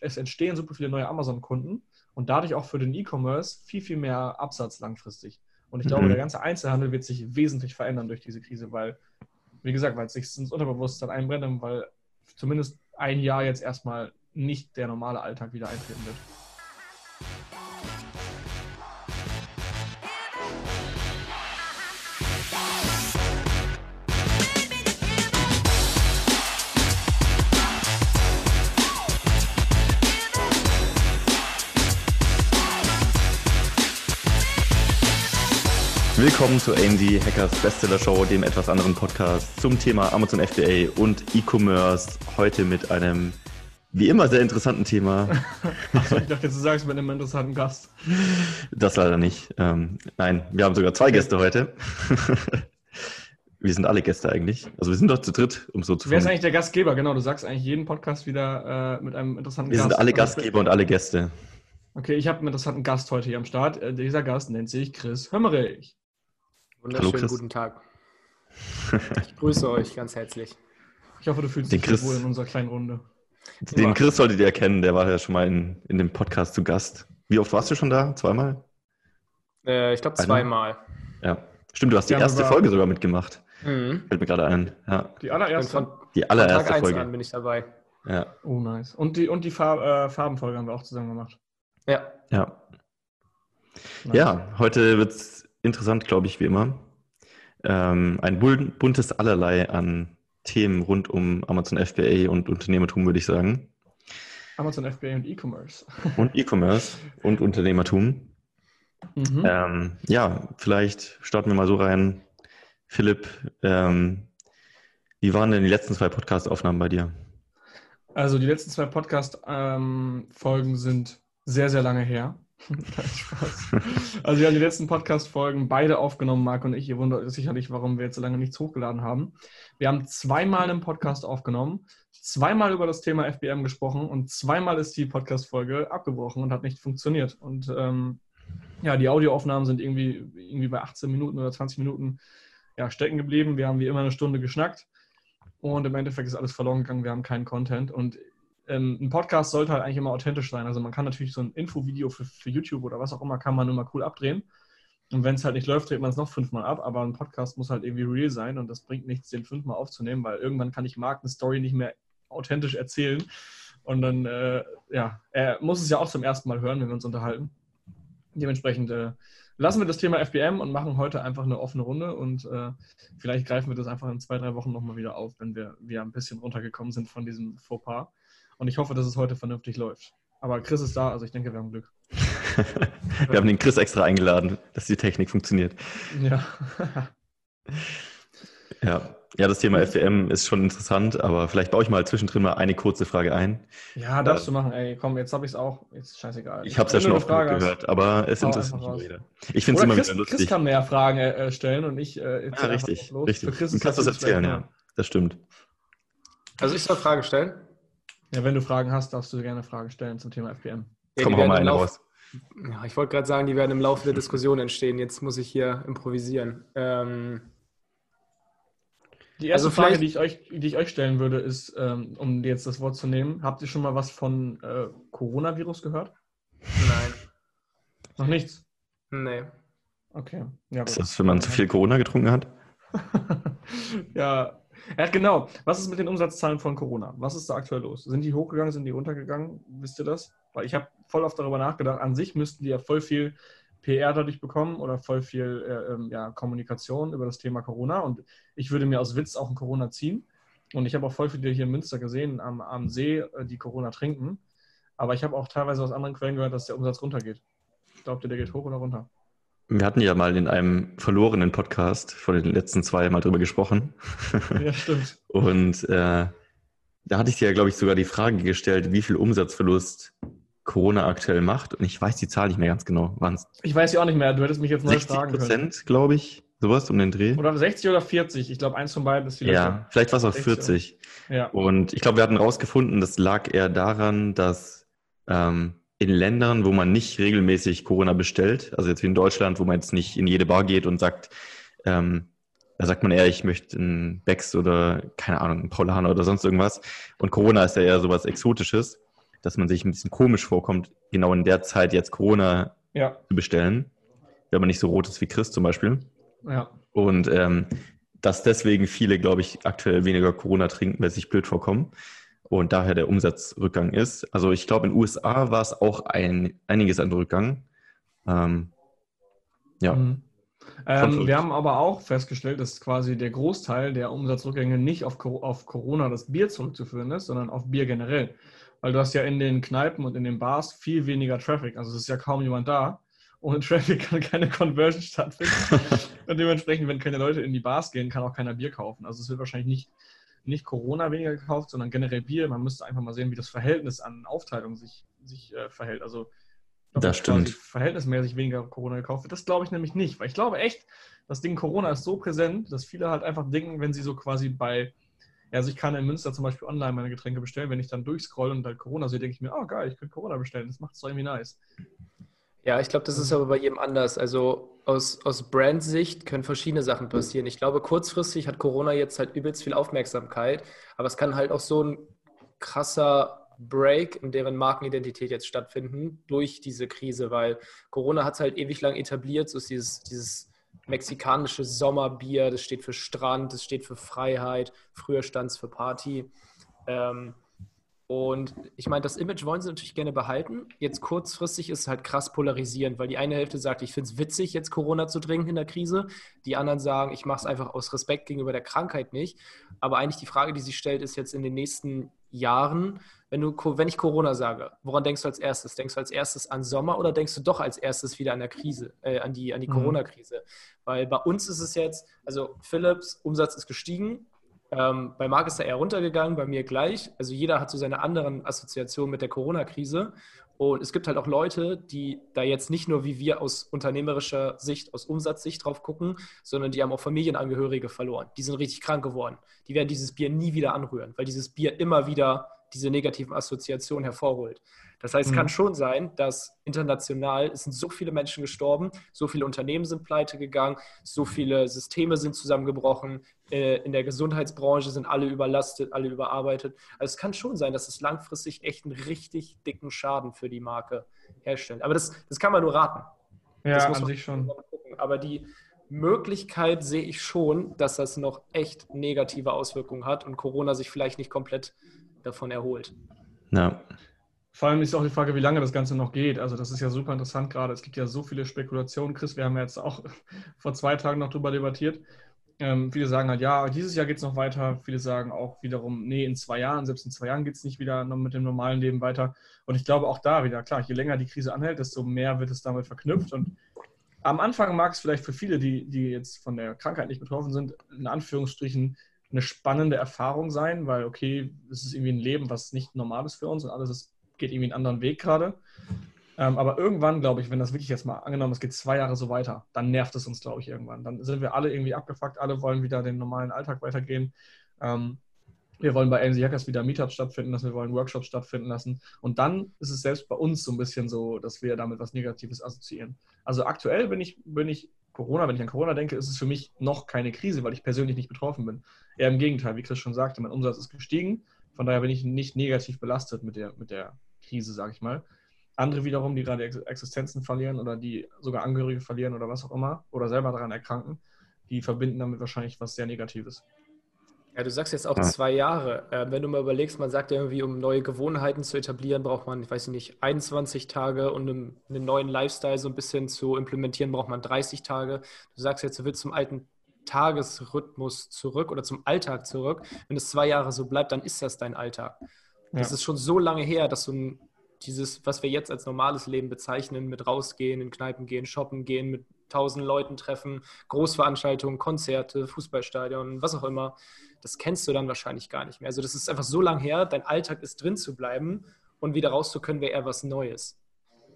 es entstehen super viele neue Amazon-Kunden und dadurch auch für den E-Commerce viel, viel mehr Absatz langfristig. Und ich glaube, Mhm. der ganze Einzelhandel wird sich wesentlich verändern durch diese Krise, weil, wie gesagt, weil es sich ins Unterbewusstsein einbrennt weil zumindest ein Jahr jetzt erstmal nicht der normale Alltag wieder eintreten wird. Willkommen zu AMD Hackers Bestseller Show, dem etwas anderen Podcast zum Thema Amazon FBA und E-Commerce. Heute mit einem wie immer sehr interessanten Thema. Achso, ich dachte, jetzt du sagst mit einem interessanten Gast. Das leider nicht. Ähm, nein, wir haben sogar zwei Gäste heute. wir sind alle Gäste eigentlich. Also wir sind doch zu dritt, um so zu Wer ist eigentlich der Gastgeber? Genau, du sagst eigentlich jeden Podcast wieder äh, mit einem interessanten Wir Gast. sind alle Also, Gastgeber und alle Gäste. Okay, ich habe einen interessanten Gast heute hier am Start. Äh, dieser Gast nennt sich Chris Hömmerich. Wunderschönen Chris. guten Tag. Ich grüße euch ganz herzlich. Ich hoffe, du fühlst Den dich Chris- wohl in unserer kleinen Runde. Den Chris solltet ihr kennen, der war ja schon mal in, in dem Podcast zu Gast. Wie oft warst du schon da? Zweimal? Äh, ich glaube zweimal. Ja. Stimmt, du hast die Ja, erste aber- Folge sogar mitgemacht. Mhm. Fällt mir gerade ein. Ja. Die allererste. von, Die von allererste Tag 1 Folge. an bin ich dabei. Ja. Oh, nice. Und die, und die Farb, äh, Farbenfolge haben wir auch zusammen gemacht. Ja. Ja. Nice. Ja, heute wird es interessant, glaube ich, wie immer. Ähm, ein bun- buntes Allerlei an Themen rund um Amazon FBA und Unternehmertum, würde ich sagen. Amazon FBA und E-Commerce. Und E-Commerce und Unternehmertum. Mhm. Ähm, ja, vielleicht starten wir mal so rein. Philipp, ähm, wie waren denn die letzten zwei Podcast-Aufnahmen bei dir? Also die letzten zwei Podcast-Folgen sind sehr, sehr lange her. Also wir haben die letzten Podcast-Folgen beide aufgenommen, Marc und ich. Ihr wundert euch sicherlich, warum wir jetzt so lange nichts hochgeladen haben. Wir haben zweimal einen Podcast aufgenommen, zweimal über das Thema FBM gesprochen und zweimal ist die Podcast-Folge abgebrochen und hat nicht funktioniert. Und ähm, ja, die Audioaufnahmen sind irgendwie, irgendwie bei 18 Minuten oder 20 Minuten ja, stecken geblieben. Wir haben wie immer eine Stunde geschnackt und im Endeffekt ist alles verloren gegangen. Wir haben keinen Content und ähm, ein Podcast sollte halt eigentlich immer authentisch sein. Also man kann natürlich so ein Infovideo für, für YouTube oder was auch immer, kann man immer cool abdrehen. Und wenn es halt nicht läuft, dreht man es noch fünfmal ab. Aber ein Podcast muss halt irgendwie real sein und das bringt nichts, den fünfmal aufzunehmen, weil irgendwann kann ich Marc eine Story nicht mehr authentisch erzählen. Und dann, äh, ja, er muss es ja auch zum ersten Mal hören, wenn wir uns unterhalten. Dementsprechend äh, lassen wir das Thema FBM und machen heute einfach eine offene Runde und äh, vielleicht greifen wir das einfach in zwei, drei Wochen nochmal wieder auf, wenn wir, wir ein bisschen runtergekommen sind von diesem Fauxpas. Und ich hoffe, dass es heute vernünftig läuft. Aber Chris ist da, also ich denke, wir haben Glück. wir haben den Chris extra eingeladen, dass die Technik funktioniert. Ja. Ja, ja das Thema FWM ist schon interessant, aber vielleicht baue ich mal zwischendrin mal eine kurze Frage ein. ja, darfst du machen. Ey, komm, jetzt habe ich es auch. Jetzt ist scheißegal. Ich habe es ja schon oft gehört, aber es interessiert mich wieder. Ich finde es Oder immer Chris, wieder Chris lustig. kann mehr Fragen äh, stellen und ich äh, ja, einfach richtig, los. richtig. Für Chris Du kannst das jetzt erzählen, ja. Das stimmt. Also ich soll Frage stellen? Ja, wenn du Fragen hast, darfst du gerne Fragen stellen zum Thema FPM. Ja, Komm, hau mal eine raus. Ja, ich wollte gerade sagen, die werden im Laufe der Diskussion entstehen. Jetzt muss ich hier improvisieren. Ähm, Die erste Also Frage, die ich, euch, die ich euch stellen würde, ist, ähm, um jetzt das Wort zu nehmen, habt ihr schon mal was von äh, Coronavirus gehört? nein. Noch nichts? Nee. Okay. Ja, Ist das, wenn man zu viel Corona getrunken hat? ja. ja, genau. Was ist mit den Umsatzzahlen von Corona? Was ist da aktuell los? Sind die hochgegangen, sind die runtergegangen? Wisst ihr das? Weil ich habe voll oft darüber nachgedacht. An sich müssten die ja voll viel PR dadurch bekommen oder voll viel äh, ähm, ja, Kommunikation über das Thema Corona. Und ich würde mir aus Witz auch ein Corona ziehen. Und ich habe auch voll viele hier in Münster gesehen, am, am See, äh, die Corona trinken. Aber ich habe auch teilweise aus anderen Quellen gehört, dass der Umsatz runtergeht. Glaubt ihr, der geht hoch oder runter? Wir hatten ja mal in einem verlorenen Podcast von den letzten zwei mal drüber gesprochen. ja, stimmt. Und äh, da hatte ich dir ja, glaube ich, sogar die Frage gestellt, wie viel Umsatzverlust Corona aktuell macht. Und ich weiß die Zahl nicht mehr ganz genau. Waren es Ich weiß ja auch nicht mehr. Du hättest mich jetzt neu 60 fragen können. Prozent, glaube ich? Sowas um den Dreh? Oder 60 oder 40. Ich glaube, eins von beiden ist Lösung. Ja, vielleicht war es auch 60, 40. Ja. Und ich glaube, wir hatten rausgefunden, das lag eher daran, dass ähm, in Ländern, wo man nicht regelmäßig Corona bestellt, also jetzt wie in Deutschland, wo man jetzt nicht in jede Bar geht und sagt, ähm, da sagt man eher, ich möchte einen Becks oder keine Ahnung, einen Paulaner oder sonst irgendwas. Und Corona ist ja eher sowas Exotisches. Dass man sich ein bisschen komisch vorkommt, genau in der Zeit jetzt Corona Ja, zu bestellen, wenn man nicht so rot ist wie Chris zum Beispiel. ja. Und ähm, dass deswegen viele, glaube ich, aktuell weniger Corona trinken, weil sie sich blöd vorkommen. Und daher der Umsatzrückgang ist. Also ich glaube, in den USA war es auch ein, einiges an Rückgang. Ähm, ja, Mhm. Ähm, wir haben aber auch festgestellt, dass quasi der Großteil der Umsatzrückgänge nicht auf, auf Corona, das Bier zurückzuführen ist, sondern auf Bier generell. Weil du hast ja in den Kneipen und in den Bars viel weniger Traffic. Also es ist ja kaum jemand da. Ohne Traffic kann keine Conversion stattfinden. und dementsprechend, wenn keine Leute in die Bars gehen, kann auch keiner Bier kaufen. Also es wird wahrscheinlich nicht, nicht Corona weniger gekauft, sondern generell Bier. Man müsste einfach mal sehen, wie das Verhältnis an Aufteilung sich, sich äh, verhält. Also ob Das stimmt. verhältnismäßig weniger Corona gekauft wird. Das glaube ich nämlich nicht, weil ich glaube echt, das Ding Corona ist so präsent, dass viele halt einfach denken, wenn sie so quasi bei, also ich kann in Münster zum Beispiel online meine Getränke bestellen, wenn ich dann durchscroll und halt Corona sehe, denke ich mir, oh geil, ich könnte Corona bestellen, das macht es irgendwie nice. Ja, ich glaube, das ist aber bei jedem anders. Also aus, aus Brand-Sicht können verschiedene Sachen passieren. Ich glaube, kurzfristig hat Corona jetzt halt übelst viel Aufmerksamkeit, aber es kann halt auch so ein krasser Break in deren Markenidentität jetzt stattfinden durch diese Krise, weil Corona hat es halt ewig lang etabliert, so ist dieses, dieses mexikanische Sommerbier, das steht für Strand, das steht für Freiheit, früher stand es für Party. Ähm, und ich meine, das Image wollen sie natürlich gerne behalten. Jetzt kurzfristig ist es halt krass polarisierend, weil die eine Hälfte sagt, ich finde es witzig, jetzt Corona zu trinken in der Krise. Die anderen sagen, ich mache es einfach aus Respekt gegenüber der Krankheit nicht. Aber eigentlich die Frage, die sich stellt, ist jetzt in den nächsten Jahren, wenn, du, wenn ich Corona sage, woran denkst du als erstes? Denkst du als erstes an Sommer oder denkst du doch als erstes wieder an der Krise, äh, an die, an die Mhm. Corona-Krise? Weil bei uns ist es jetzt, also Philips Umsatz ist gestiegen, ähm, bei Marc ist er eher runtergegangen, bei mir gleich. Also jeder hat so seine anderen Assoziationen mit der Corona-Krise. Und es gibt halt auch Leute, die da jetzt nicht nur wie wir aus unternehmerischer Sicht, aus Umsatzsicht drauf gucken, sondern die haben auch Familienangehörige verloren. Die sind richtig krank geworden. Die werden dieses Bier nie wieder anrühren, weil dieses Bier immer wieder diese negativen Assoziationen hervorholt. Das heißt, es Mhm. kann schon sein, dass international sind so viele Menschen gestorben, so viele Unternehmen sind pleite gegangen, so viele Systeme sind zusammengebrochen, äh, in der Gesundheitsbranche sind alle überlastet, alle überarbeitet. Also es kann schon sein, dass es langfristig echt einen richtig dicken Schaden für die Marke herstellt. Aber das, das kann man nur raten. Ja, Das muss an man sich schon. mal gucken. Aber die Möglichkeit sehe ich schon, dass das noch echt negative Auswirkungen hat und Corona sich vielleicht nicht komplett davon erholt. ja. Vor allem ist auch die Frage, wie lange das Ganze noch geht. Also das ist ja super interessant gerade. Es gibt ja so viele Spekulationen. Chris, wir haben ja jetzt auch vor zwei Tagen noch drüber debattiert. Ähm, viele sagen halt, ja, dieses Jahr geht es noch weiter. Viele sagen auch wiederum, nee, in zwei Jahren, selbst in zwei Jahren geht es nicht wieder mit dem normalen Leben weiter. Und ich glaube auch da wieder, klar, je länger die Krise anhält, desto mehr wird es damit verknüpft. Und am Anfang mag es vielleicht für viele, die, die jetzt von der Krankheit nicht betroffen sind, in Anführungsstrichen eine spannende Erfahrung sein, weil okay, es ist irgendwie ein Leben, was nicht normal ist für uns und alles ist, geht irgendwie einen anderen Weg gerade. Ähm, aber irgendwann, glaube ich, wenn das wirklich jetzt mal angenommen, es geht zwei Jahre so weiter, dann nervt es uns, glaube ich, irgendwann. Dann sind wir alle irgendwie abgefuckt, alle wollen wieder den normalen Alltag weitergehen. Ähm, wir wollen bei AMC Hackers wieder Meetups stattfinden lassen, wir wollen Workshops stattfinden lassen. Und dann ist es selbst bei uns so ein bisschen so, dass wir damit was Negatives assoziieren. Also aktuell bin ich, bin ich Corona, wenn ich an Corona denke, ist es für mich noch keine Krise, weil ich persönlich nicht betroffen bin. Eher im Gegenteil, wie Chris schon sagte, mein Umsatz ist gestiegen. Von daher bin ich nicht negativ belastet mit der, mit der Krise, sage ich mal. Andere wiederum, die gerade Ex- Existenzen verlieren oder die sogar Angehörige verlieren oder was auch immer oder selber daran erkranken, die verbinden damit wahrscheinlich was sehr Negatives. Ja, du sagst jetzt auch zwei Jahre. Äh, wenn du mal überlegst, man sagt ja irgendwie, um neue Gewohnheiten zu etablieren, braucht man, ich weiß nicht, 21 Tage und um einen neuen Lifestyle so ein bisschen zu implementieren, braucht man 30 Tage. Du sagst jetzt, du willst zum alten Tagesrhythmus zurück oder zum Alltag zurück. Wenn es zwei Jahre so bleibt, dann ist das dein Alltag. Das Ja. ist schon so lange her, dass du ein, dieses, was wir jetzt als normales Leben bezeichnen, mit rausgehen, in Kneipen gehen, shoppen gehen, mit tausend Leuten treffen, Großveranstaltungen, Konzerte, Fußballstadion, was auch immer, das kennst du dann wahrscheinlich gar nicht mehr. Also das ist einfach so lange her, dein Alltag ist drin zu bleiben und wieder raus zu können, wäre eher was Neues.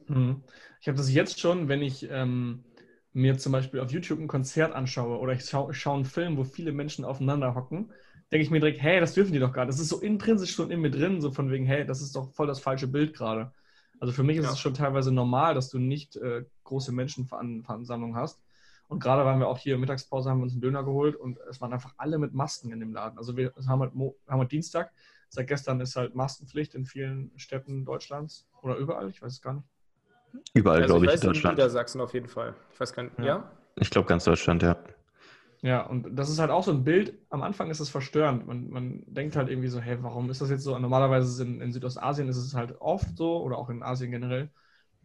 Mhm. Ich habe das jetzt schon, wenn ich ähm, mir zum Beispiel auf YouTube ein Konzert anschaue oder ich schaue schau einen Film, wo viele Menschen aufeinander hocken, denke ich mir direkt, hey, das dürfen die doch gar nicht. Das ist so intrinsisch schon in mir drin, so von wegen, hey, das ist doch voll das falsche Bild gerade. Also für mich ist Ja. es schon teilweise normal, dass du nicht äh, große Menschenversammlungen hast. Und gerade waren wir auch hier Mittagspause, haben wir uns einen Döner geholt und es waren einfach alle mit Masken in dem Laden. Also wir haben halt, Mo haben halt Dienstag, Seit gestern ist halt Maskenpflicht in vielen Städten Deutschlands oder überall, ich weiß es gar nicht. Überall, Also glaube ich, weiß, in Deutschland. In Niedersachsen auf jeden Fall. Ich weiß gar nicht. Ja. Ja? Ich glaube, ganz Deutschland, ja. Ja, und das ist halt auch so ein Bild. Am Anfang ist es verstörend. Man, man denkt halt irgendwie so, hey, warum ist das jetzt so? Normalerweise ist es in, in Südostasien ist es halt oft so oder auch in Asien generell.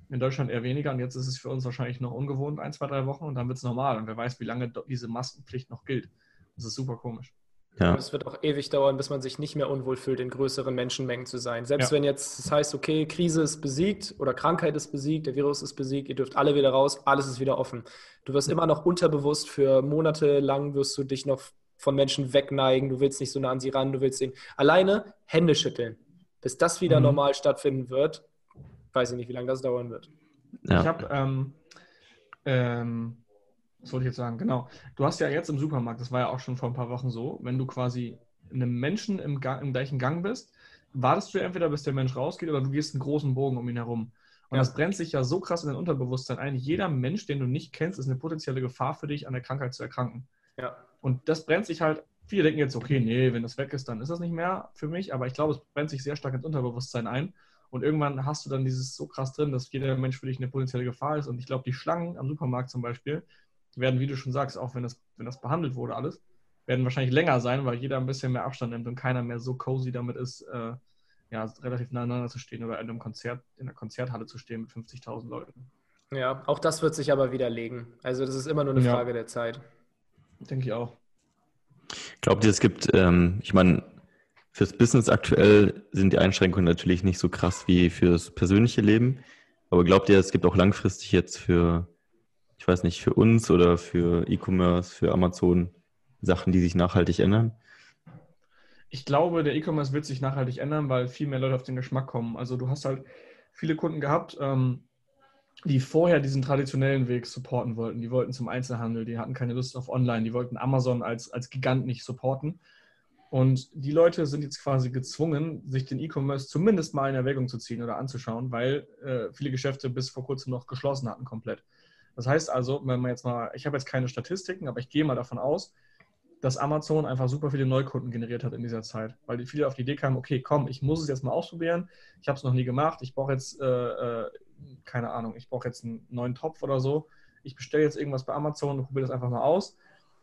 In Deutschland eher weniger. Und jetzt ist es für uns wahrscheinlich noch ungewohnt, ein, zwei, drei Wochen und dann wird es normal. Und wer weiß, wie lange diese Maskenpflicht noch gilt. Das ist super komisch. Ja. Und es wird auch ewig dauern, bis man sich nicht mehr unwohl fühlt, in größeren Menschenmengen zu sein. Selbst Ja. wenn jetzt es heißt, okay, Krise ist besiegt oder Krankheit ist besiegt, der Virus ist besiegt, ihr dürft alle wieder raus, alles ist wieder offen. Du wirst immer noch unterbewusst für Monate lang wirst du dich noch von Menschen wegneigen, du willst nicht so nah an sie ran, du willst ihn alleine Hände schütteln. Bis das wieder Mhm. normal stattfinden wird, weiß ich nicht, wie lange das dauern wird. ja. Ich habe, ähm, ähm, was wollte ich jetzt sagen? Genau. Du hast ja jetzt im Supermarkt, das war ja auch schon vor ein paar Wochen so, wenn du quasi einem Menschen im, Gang, im gleichen Gang bist, wartest du entweder, bis der Mensch rausgeht, oder du gehst einen großen Bogen um ihn herum. Und Ja. das brennt sich ja so krass in dein Unterbewusstsein ein. Jeder Mensch, den du nicht kennst, ist eine potenzielle Gefahr für dich, an der Krankheit zu erkranken. Ja. Und das brennt sich halt, viele denken jetzt, okay, nee, wenn das weg ist, dann ist das nicht mehr für mich, aber ich glaube, es brennt sich sehr stark ins Unterbewusstsein ein. Und irgendwann hast du dann dieses so krass drin, dass jeder Mensch für dich eine potenzielle Gefahr ist. Und ich glaube, die Schlangen am Supermarkt zum Beispiel werden, wie du schon sagst, auch wenn das, wenn das behandelt wurde, alles, werden wahrscheinlich länger sein, weil jeder ein bisschen mehr Abstand nimmt und keiner mehr so cozy damit ist, äh, ja, relativ nah aneinander zu stehen oder in einem Konzert, in einer Konzerthalle zu stehen mit 50.000 Leuten. Ja, auch das wird sich aber widerlegen. Also das ist immer nur eine Ja. Frage der Zeit. Denke ich auch. Glaubt ihr, es gibt, ähm, ich meine, fürs Business aktuell sind die Einschränkungen natürlich nicht so krass wie fürs persönliche Leben. Aber glaubt ihr, es gibt auch langfristig jetzt für, ich weiß nicht, für uns oder für E-Commerce, für Amazon Sachen, die sich nachhaltig ändern? Ich glaube, der E-Commerce wird sich nachhaltig ändern, weil viel mehr Leute auf den Geschmack kommen. Also du hast halt viele Kunden gehabt, ähm, die vorher diesen traditionellen Weg supporten wollten. Die wollten zum Einzelhandel, die hatten keine Lust auf Online, die wollten Amazon als, als Gigant nicht supporten. Und die Leute sind jetzt quasi gezwungen, sich den E-Commerce zumindest mal in Erwägung zu ziehen oder anzuschauen, weil äh, viele Geschäfte bis vor kurzem noch geschlossen hatten komplett. Das heißt also, wenn man jetzt mal, ich habe jetzt keine Statistiken, aber ich gehe mal davon aus, dass Amazon einfach super viele Neukunden generiert hat in dieser Zeit, weil die viele auf die Idee kamen, okay, komm, ich muss es jetzt mal ausprobieren, ich habe es noch nie gemacht, ich brauche jetzt, äh, äh, keine Ahnung, ich brauche jetzt einen neuen Topf oder so, ich bestelle jetzt irgendwas bei Amazon und probiere das einfach mal aus.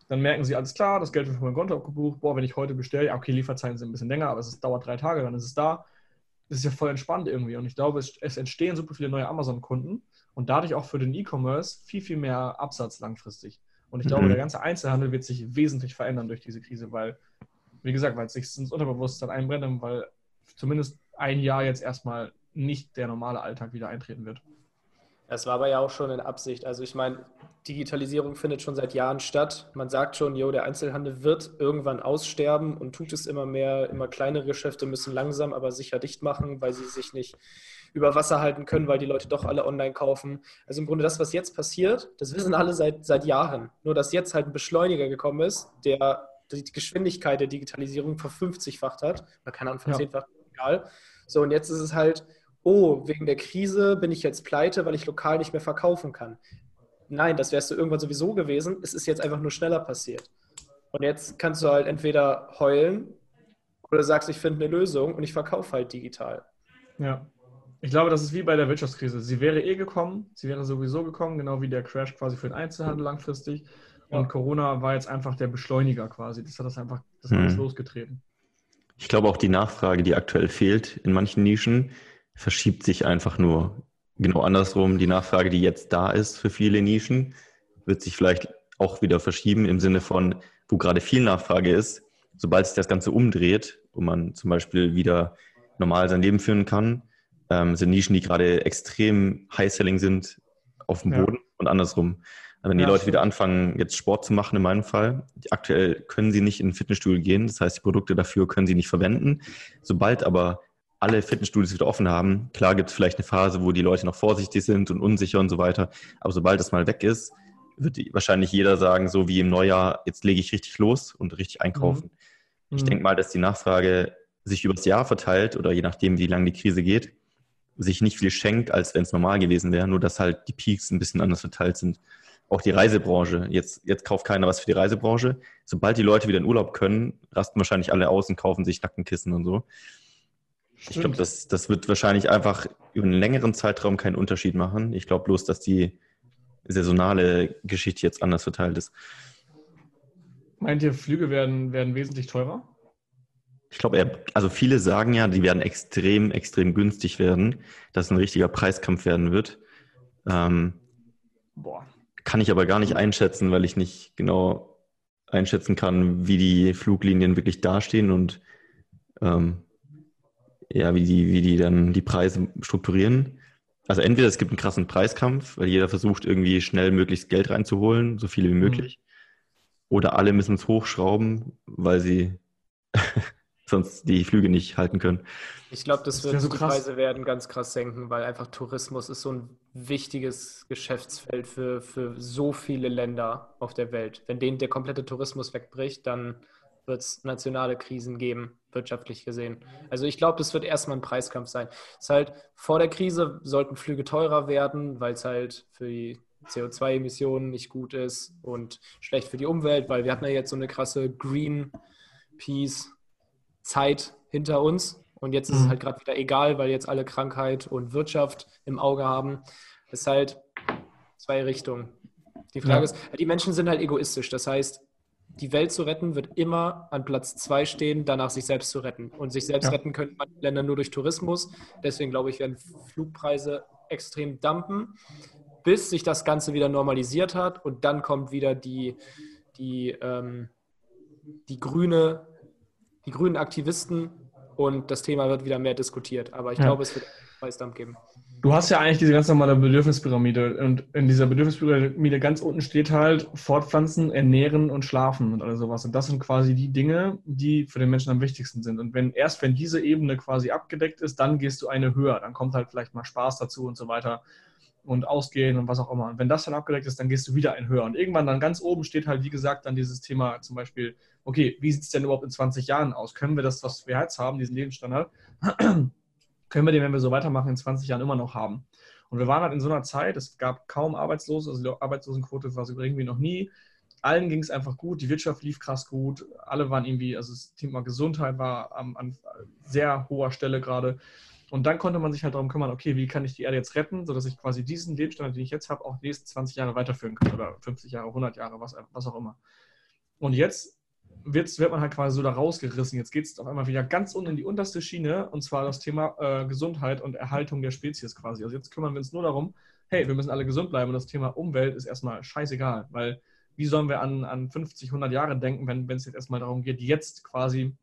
Dann merken sie, alles klar, das Geld wird von meinem Konto abgebucht, boah, wenn ich heute bestelle, okay, Lieferzeiten sind ein bisschen länger, aber es dauert drei Tage, dann ist es da. Das ist ja voll entspannt irgendwie. Und ich glaube, es, es entstehen super viele neue Amazon-Kunden und dadurch auch für den E-Commerce viel, viel mehr Absatz langfristig. Und ich glaube, Mhm. der ganze Einzelhandel wird sich wesentlich verändern durch diese Krise, weil, wie gesagt, weil es sich ins Unterbewusstsein einbrennt und weil zumindest ein Jahr jetzt erstmal nicht der normale Alltag wieder eintreten wird. Das war aber ja auch schon in Absicht. Also ich meine, Digitalisierung findet schon seit Jahren statt. Man sagt schon, jo, der Einzelhandel wird irgendwann aussterben und tut es immer mehr. Immer kleinere Geschäfte müssen langsam, aber sicher dicht machen, weil sie sich nicht über Wasser halten können, weil die Leute doch alle online kaufen. Also im Grunde das, was jetzt passiert, das wissen alle seit, seit Jahren. Nur, dass jetzt halt ein Beschleuniger gekommen ist, der die Geschwindigkeit der Digitalisierung verfünfzigfacht hat. Oder keine Ahnung, Ja. verzehnfacht, egal. So, und jetzt ist es halt, oh, wegen der Krise bin ich jetzt pleite, weil ich lokal nicht mehr verkaufen kann. Nein, das wärst du irgendwann sowieso gewesen. Es ist jetzt einfach nur schneller passiert. Und jetzt kannst du halt entweder heulen oder sagst, ich finde eine Lösung und ich verkaufe halt digital. Ja. Ich glaube, das ist wie bei der Wirtschaftskrise. Sie wäre eh gekommen, sie wäre sowieso gekommen, genau wie der Crash quasi für den Einzelhandel langfristig. Und. Corona war jetzt einfach der Beschleuniger quasi. Das hat das einfach, das Mhm. alles losgetreten. Ich glaube auch die Nachfrage, die aktuell fehlt in manchen Nischen, verschiebt sich einfach nur genau andersrum. Die Nachfrage, die jetzt da ist für viele Nischen, wird sich vielleicht auch wieder verschieben im Sinne von, wo gerade viel Nachfrage ist, sobald sich das Ganze umdreht und man zum Beispiel wieder normal sein Leben führen kann, ähm, sind Nischen, die gerade extrem high-selling sind, auf dem Ja. Boden und andersrum. Wenn die Ja, Leute wieder anfangen, jetzt Sport zu machen, in meinem Fall, aktuell können sie nicht in ein Fitnessstudio gehen, das heißt, die Produkte dafür können sie nicht verwenden. Sobald aber alle Fitnessstudios wieder offen haben, klar gibt es vielleicht eine Phase, wo die Leute noch vorsichtig sind und unsicher und so weiter, aber sobald das mal weg ist, wird wahrscheinlich jeder sagen, so wie im Neujahr, jetzt lege ich richtig los und richtig einkaufen. Ich Mhm. denke mal, dass die Nachfrage sich übers Jahr verteilt oder je nachdem, wie lange die Krise geht, sich nicht viel schenkt, als wenn es normal gewesen wäre, nur dass halt die Peaks ein bisschen anders verteilt sind. auch die Reisebranche. Jetzt, jetzt kauft keiner was für die Reisebranche. Sobald die Leute wieder in Urlaub können, rasten wahrscheinlich alle aus und kaufen sich Nackenkissen und so. Ich glaube, das, das wird wahrscheinlich einfach über einen längeren Zeitraum keinen Unterschied machen. Ich glaube bloß, dass die saisonale Geschichte jetzt anders verteilt ist. Meint ihr, Flüge werden, werden wesentlich teurer? Ich glaube, also viele sagen ja, die werden extrem, extrem günstig werden, dass ein richtiger Preiskampf werden wird. Ähm, Boah. Kann ich aber gar nicht einschätzen, weil ich nicht genau einschätzen kann, wie die Fluglinien wirklich dastehen und ähm, ja, wie die, wie die dann die Preise strukturieren. Also entweder es gibt einen krassen Preiskampf, weil jeder versucht irgendwie schnell möglichst Geld reinzuholen, so viele wie mhm. möglich. Mhm. Oder alle müssen es hochschrauben, weil sie sonst die Flüge nicht halten können. Ich glaube, das wird das so die Preise werden ganz krass senken, weil einfach Tourismus ist so ein wichtiges Geschäftsfeld für, für so viele Länder auf der Welt. Wenn denen der komplette Tourismus wegbricht, dann wird es nationale Krisen geben, wirtschaftlich gesehen. Also ich glaube, das wird erstmal ein Preiskampf sein. Es ist halt vor der Krise sollten Flüge teurer werden, weil es halt für die CO2-Emissionen nicht gut ist und schlecht für die Umwelt, weil wir hatten ja jetzt so eine krasse Greenpeace-Zeit hinter uns und jetzt ist es mhm. halt gerade wieder egal, weil jetzt alle Krankheit und Wirtschaft im Auge haben. Es ist halt zwei Richtungen. Die Frage ja. ist, die Menschen sind halt egoistisch. Das heißt, die Welt zu retten, wird immer an Platz zwei stehen, danach sich selbst zu retten. Und sich selbst ja. retten können manche Länder nur durch Tourismus. Deswegen glaube ich, werden Flugpreise extrem dampen, bis sich das Ganze wieder normalisiert hat. Und dann kommt wieder die, die, ähm, die grüne, die grünen Aktivisten und das Thema wird wieder mehr diskutiert. Aber ich ja. glaube, es wird einen Preisdampf geben. Du hast ja eigentlich diese ganz normale Bedürfnispyramide und in dieser Bedürfnispyramide ganz unten steht halt Fortpflanzen, Ernähren und Schlafen und all sowas. Und das sind quasi die Dinge, die für den Menschen am wichtigsten sind. Und wenn erst wenn diese Ebene quasi abgedeckt ist, dann gehst du eine höher. Dann kommt halt vielleicht mal Spaß dazu und so weiter und Ausgehen und was auch immer. Und wenn das dann abgedeckt ist, dann gehst du wieder ein höher. Und irgendwann dann ganz oben steht halt, wie gesagt, dann dieses Thema zum Beispiel, okay, wie sieht es denn überhaupt in 20 Jahren aus? Können wir das, was wir jetzt haben, diesen Lebensstandard, können wir den, wenn wir so weitermachen, in 20 Jahren immer noch haben. Und wir waren halt in so einer Zeit, es gab kaum Arbeitslose, also die Arbeitslosenquote war so gering wie noch nie. Allen ging es einfach gut, die Wirtschaft lief krass gut, alle waren irgendwie, also das Thema Gesundheit war an, an sehr hoher Stelle gerade. Und dann konnte man sich halt darum kümmern, okay, wie kann ich die Erde jetzt retten, sodass ich quasi diesen Lebensstandard, den ich jetzt habe, auch die nächsten 20 Jahre weiterführen kann oder 50 Jahre, 100 Jahre, was, was auch immer. Und jetzt wird, wird man halt quasi so da rausgerissen. Jetzt geht es auf einmal wieder ganz unten in die unterste Schiene und zwar das Thema äh, Gesundheit und Erhaltung der Spezies quasi. Also jetzt kümmern wir uns nur darum, hey, wir müssen alle gesund bleiben und das Thema Umwelt ist erstmal scheißegal, weil wie sollen wir an, an 50, 100 Jahre denken, wenn es jetzt erstmal darum geht, jetzt quasi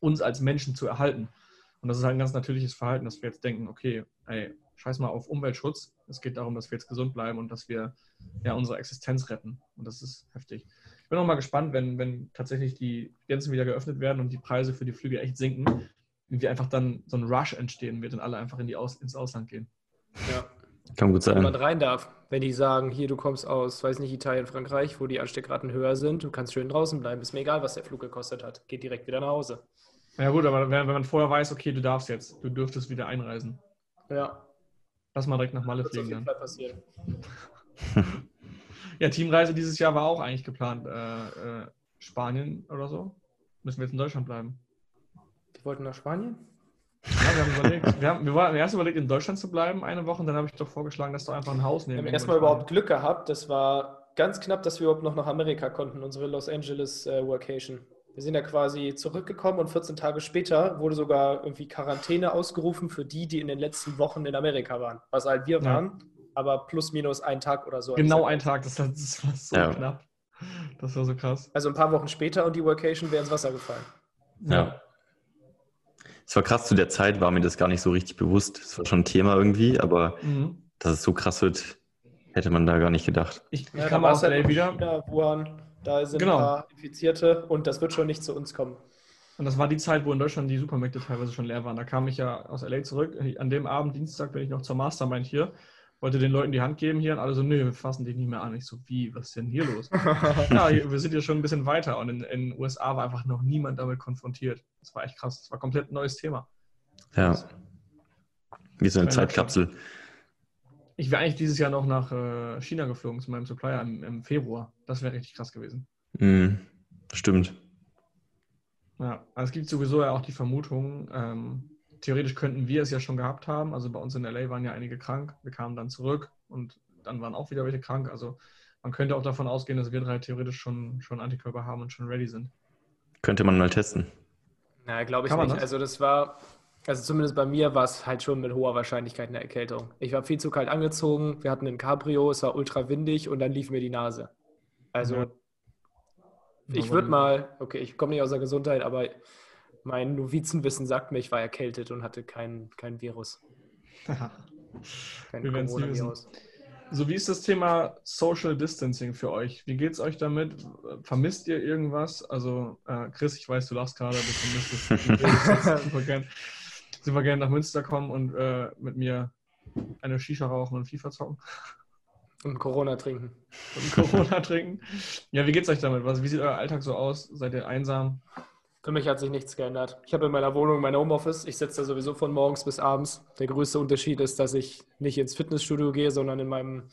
uns als Menschen zu erhalten. Und das ist halt ein ganz natürliches Verhalten, dass wir jetzt denken, okay, ey, scheiß mal auf Umweltschutz. Es geht darum, dass wir jetzt gesund bleiben und dass wir ja unsere Existenz retten. Und das ist heftig. Ich bin auch mal gespannt, wenn, wenn tatsächlich die Grenzen wieder geöffnet werden und die Preise für die Flüge echt sinken, wie einfach dann so ein Rush entstehen wird und alle einfach in die Aus, ins Ausland gehen. Ja. Kann gut sein. Wenn man rein darf, wenn die sagen, hier, du kommst aus, weiß nicht, Italien, Frankreich, wo die Ansteckraten höher sind, du kannst schön draußen bleiben, ist mir egal, was der Flug gekostet hat, geht direkt wieder nach Hause. Ja gut, aber wenn, wenn man vorher weiß, okay, du darfst jetzt, du dürftest wieder einreisen. Ja. Lass mal direkt nach Malle fliegen dann. passieren. Ja, Teamreise dieses Jahr war auch eigentlich geplant. Äh, äh, Spanien oder so. Müssen wir jetzt in Deutschland bleiben. Wir wollten nach Spanien? Ja, wir haben überlegt. Wir haben, wir waren erst überlegt, in Deutschland zu bleiben eine Woche und dann habe ich doch vorgeschlagen, dass du einfach ein Haus nehmen. Wir haben erstmal überhaupt Glück gehabt. Das war ganz knapp, dass wir überhaupt noch nach Amerika konnten, unsere Los Angeles äh, Workation. Wir sind ja quasi zurückgekommen und 14 Tage später wurde sogar irgendwie Quarantäne ausgerufen für die, die in den letzten Wochen in Amerika waren. Was halt wir waren. Ja aber plus minus ein Tag oder so. Genau ein Tag, das, das war so ja. knapp. Das war so krass. Also ein paar Wochen später und die Workation wäre ins Wasser gefallen. Ja. Es war krass, zu der Zeit war mir das gar nicht so richtig bewusst. Es war schon ein Thema irgendwie, aber mhm. dass es so krass wird, hätte man da gar nicht gedacht. Ich, ich ja, kam aus LA wieder. China, Wuhan, da sind genau. ein paar Infizierte und das wird schon nicht zu uns kommen. Und das war die Zeit, wo in Deutschland die Supermärkte teilweise schon leer waren. Da kam ich ja aus LA zurück. An dem Abend, Dienstag, bin ich noch zur Mastermind hier wollte den Leuten die Hand geben hier und alle so, nö, wir fassen dich nicht mehr an. Ich so, wie, was ist denn hier los? ja, wir sind ja schon ein bisschen weiter und in den USA war einfach noch niemand damit konfrontiert. Das war echt krass. Das war komplett ein neues Thema. Ja. Wie so eine Zeitkapsel. Ich wäre eigentlich dieses Jahr noch nach äh, China geflogen zu meinem Supplier im, im Februar. Das wäre richtig krass gewesen. Mhm. Stimmt. Ja, also es gibt sowieso ja auch die Vermutung, ähm, theoretisch könnten wir es ja schon gehabt haben. Also bei uns in LA waren ja einige krank. Wir kamen dann zurück und dann waren auch wieder welche krank. Also man könnte auch davon ausgehen, dass wir drei theoretisch schon, schon Antikörper haben und schon ready sind. Könnte man mal testen. Naja, glaube ich Kann nicht. das? Also das war, also zumindest bei mir war es halt schon mit hoher Wahrscheinlichkeit eine Erkältung. Ich war viel zu kalt angezogen, wir hatten ein Cabrio, es war ultra windig und dann lief mir die Nase. Also Ja. ich würde mal, okay, ich komme nicht aus der Gesundheit, aber mein Novizenwissen sagt mir, ich war erkältet und hatte kein, kein Virus, kein Coronavirus. So, wie ist das Thema Social Distancing für euch? Wie geht es euch damit? Vermisst ihr irgendwas? Also, äh, Chris, ich weiß, du lachst gerade, du vermisst es. Du würdest jetzt super gern, super gern nach Münster kommen und äh, mit mir eine Shisha rauchen und FIFA zocken Und Corona trinken. und Corona trinken. Ja, wie geht's euch damit? Was, wie sieht euer Alltag so aus? Seid ihr einsam? Für mich hat sich nichts geändert. Ich habe in meiner Wohnung mein Homeoffice. Ich sitze da sowieso von morgens bis abends. Der größte Unterschied ist, dass ich nicht ins Fitnessstudio gehe, sondern in meinem,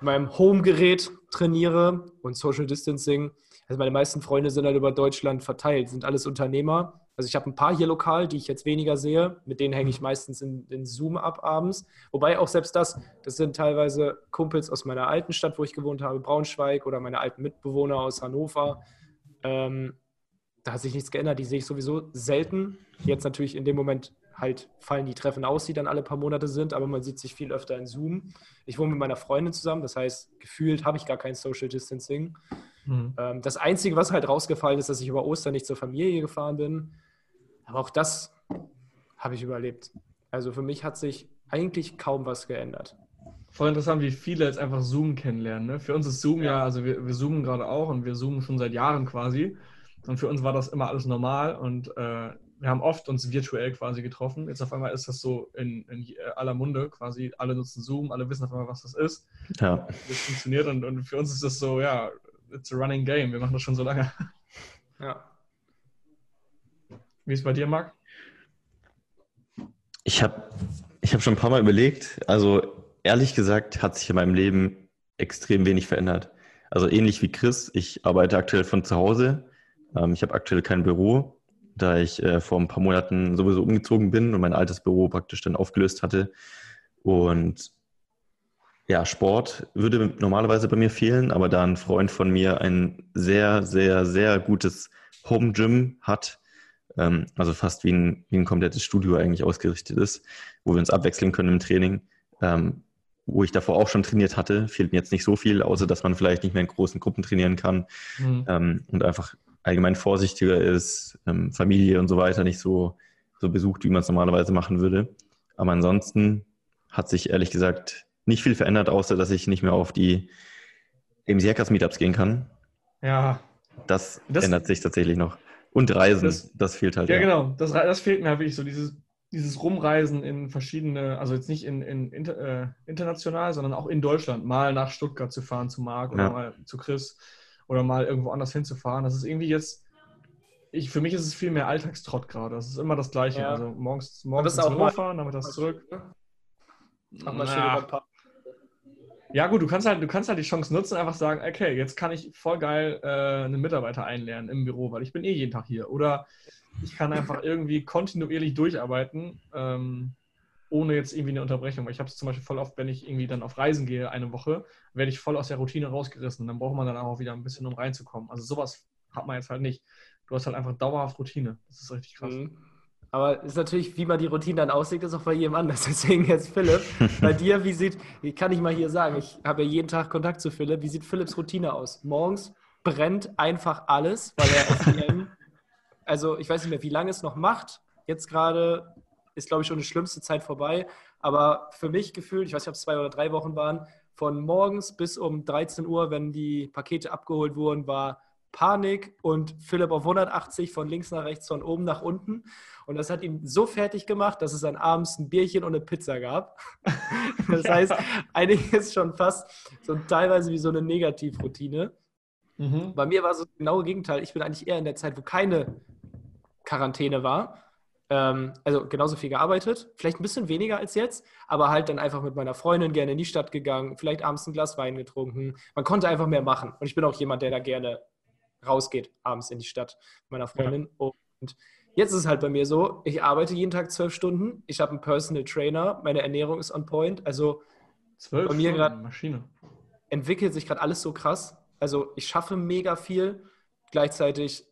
in meinem Home-Gerät trainiere und Social Distancing. Also meine meisten Freunde sind halt über Deutschland verteilt, sind alles Unternehmer. Also ich habe ein paar hier lokal, die ich jetzt weniger sehe. Mit denen hänge ich meistens in, in Zoom ab abends. Wobei auch selbst das, das sind teilweise Kumpels aus meiner alten Stadt, wo ich gewohnt habe, Braunschweig oder meine alten Mitbewohner aus Hannover. Ähm, da hat sich nichts geändert. Die sehe ich sowieso selten. Jetzt natürlich in dem Moment halt fallen die Treffen aus, die dann alle paar Monate sind, aber man sieht sich viel öfter in Zoom. Ich wohne mit meiner Freundin zusammen, das heißt, gefühlt habe ich gar kein Social Distancing. Hm. Ähm, das Einzige, was halt rausgefallen ist, dass ich über Ostern nicht zur Familie gefahren bin. Aber auch das habe ich überlebt. Also für mich hat sich eigentlich kaum was geändert. Voll interessant, wie viele jetzt einfach Zoom kennenlernen. Ne? Für uns ist Zoom ja, Ja. also wir, wir zoomen gerade auch und wir zoomen schon seit Jahren quasi. Und für uns war das immer alles normal und äh, wir haben oft uns virtuell quasi getroffen. Jetzt auf einmal ist das so in, in aller Munde quasi. Alle nutzen Zoom, alle wissen auf einmal, was das ist, Ja. es funktioniert. Und, und für uns ist das so, ja, it's a running game. Wir machen das schon so lange. Ja. Wie ist es bei dir, Marc? Ich habe ich hab schon ein paar Mal überlegt, also ehrlich gesagt hat sich in meinem Leben extrem wenig verändert. Also ähnlich wie Chris, ich arbeite aktuell von zu Hause. Ähm, ich habe aktuell kein Büro, da ich äh, vor ein paar Monaten sowieso umgezogen bin und mein altes Büro praktisch dann aufgelöst hatte. Und ja, Sport würde normalerweise bei mir fehlen, aber da ein Freund von mir ein sehr, sehr, sehr gutes Home Gym hat, ähm, also fast wie ein, wie ein komplettes Studio eigentlich ausgerichtet ist, wo wir uns abwechseln können im Training, ähm, wo ich davor auch schon trainiert hatte, fehlt mir jetzt nicht so viel, außer dass man vielleicht nicht mehr in großen Gruppen trainieren kann Hm. ähm, und einfach allgemein vorsichtiger ist, ähm, Familie und so weiter nicht so, so besucht, wie man es normalerweise machen würde. Aber ansonsten hat sich ehrlich gesagt nicht viel verändert, außer dass ich nicht mehr auf die MCRKs Meetups gehen kann. Ja, Das, Das- ändert sich tatsächlich noch. Und Reisen, das, Das- fehlt halt. Ja, genau. Das, das fehlt mir halt wirklich so, dieses, dieses Rumreisen in verschiedene, also jetzt nicht in, in inter, äh, international, sondern auch in Deutschland, mal nach Stuttgart zu fahren, zu Marc oder Ja. mal zu Chris oder mal irgendwo anders hinzufahren. Das ist irgendwie jetzt, ich, für mich ist es viel mehr Alltagstrott gerade. Das ist immer das Gleiche. Ja. Also morgens, morgens das auch Büro mal- fahren, nachmittags zurück. Mach mal schön Na. über ein paar. Ja, gut, du kannst halt, du kannst halt die Chance nutzen, einfach sagen, okay, jetzt kann ich voll geil äh, einen Mitarbeiter einlernen im Büro, weil ich bin eh jeden Tag hier. Oder ich kann einfach irgendwie kontinuierlich durcharbeiten, ähm, ohne jetzt irgendwie eine Unterbrechung. Weil ich habe es zum Beispiel voll oft, wenn ich irgendwie dann auf Reisen gehe, eine Woche, werde ich voll aus der Routine rausgerissen. Dann braucht man dann auch wieder ein bisschen, um reinzukommen. Also sowas hat man jetzt halt nicht. Du hast halt einfach dauerhaft Routine. Das ist richtig krass. Mhm. Aber ist natürlich, wie man die Routine dann aussieht, ist auch bei jedem anders. Deswegen jetzt Philipp, bei dir, wie sieht, kann ich mal hier sagen, ich habe ja jeden Tag Kontakt zu Philipp. Wie sieht Philipps Routine aus? Morgens brennt einfach alles, weil er FDM, also ich weiß nicht mehr, wie lange es noch macht. Jetzt gerade ist, glaube ich, schon die schlimmste Zeit vorbei. Aber für mich gefühlt, ich weiß nicht, ob es zwei oder drei Wochen waren, von morgens bis um 13 Uhr, wenn die Pakete abgeholt wurden, war Panik und Philipp auf 180 von links nach rechts, von oben nach unten. Und das hat ihn so fertig gemacht, dass es dann abends ein Bierchen und eine Pizza gab. Das heißt, eigentlich ist schon fast so teilweise wie so eine Negativroutine. Mhm. Bei mir war so das genaue Gegenteil. Ich bin eigentlich eher in der Zeit, wo keine Quarantäne war. ähm, also genauso viel gearbeitet, vielleicht ein bisschen weniger als jetzt, aber halt dann einfach mit meiner Freundin gerne in die Stadt gegangen, vielleicht abends ein Glas Wein getrunken. Man konnte einfach mehr machen. Und ich bin auch jemand, der da gerne rausgeht, abends in die Stadt mit meiner Freundin. Ja. Und jetzt ist es halt bei mir so, ich arbeite jeden Tag zwölf Stunden, ich habe einen Personal Trainer, meine Ernährung ist on point. Also zwölf bei mir gerade Maschine. entwickelt sich gerade alles so krass. Also ich schaffe mega viel, gleichzeitig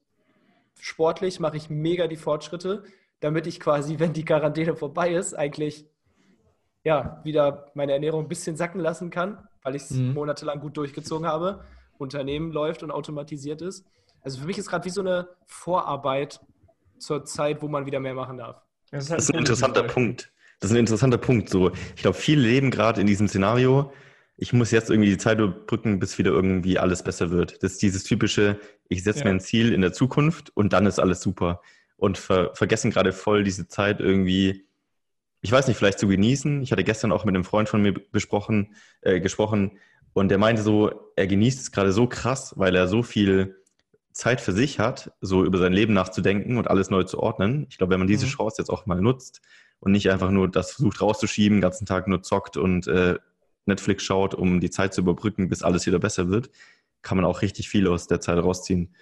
sportlich mache ich mega die Fortschritte damit ich quasi, wenn die Quarantäne vorbei ist, eigentlich ja, wieder meine Ernährung ein bisschen sacken lassen kann, weil ich es mhm. monatelang gut durchgezogen habe, Unternehmen läuft und automatisiert ist. Also für mich ist gerade wie so eine Vorarbeit zur Zeit, wo man wieder mehr machen darf. Das ist, halt das ist ein interessanter Punkt. Das ist ein interessanter Punkt. So, ich glaube, viele leben gerade in diesem Szenario. Ich muss jetzt irgendwie die Zeit überbrücken, bis wieder irgendwie alles besser wird. Das ist dieses typische, ich setze ja. mir ein Ziel in der Zukunft und dann ist alles super und ver vergessen gerade voll diese Zeit irgendwie, ich weiß nicht, vielleicht zu genießen. Ich hatte gestern auch mit einem Freund von mir besprochen, äh, gesprochen und der meinte so, er genießt es gerade so krass, weil er so viel Zeit für sich hat, so über sein Leben nachzudenken und alles neu zu ordnen. Ich glaube, wenn man diese mhm. Chance jetzt auch mal nutzt und nicht einfach nur das versucht rauszuschieben, den ganzen Tag nur zockt und äh, Netflix schaut, um die Zeit zu überbrücken, bis alles wieder besser wird, kann man auch richtig viel aus der Zeit rausziehen.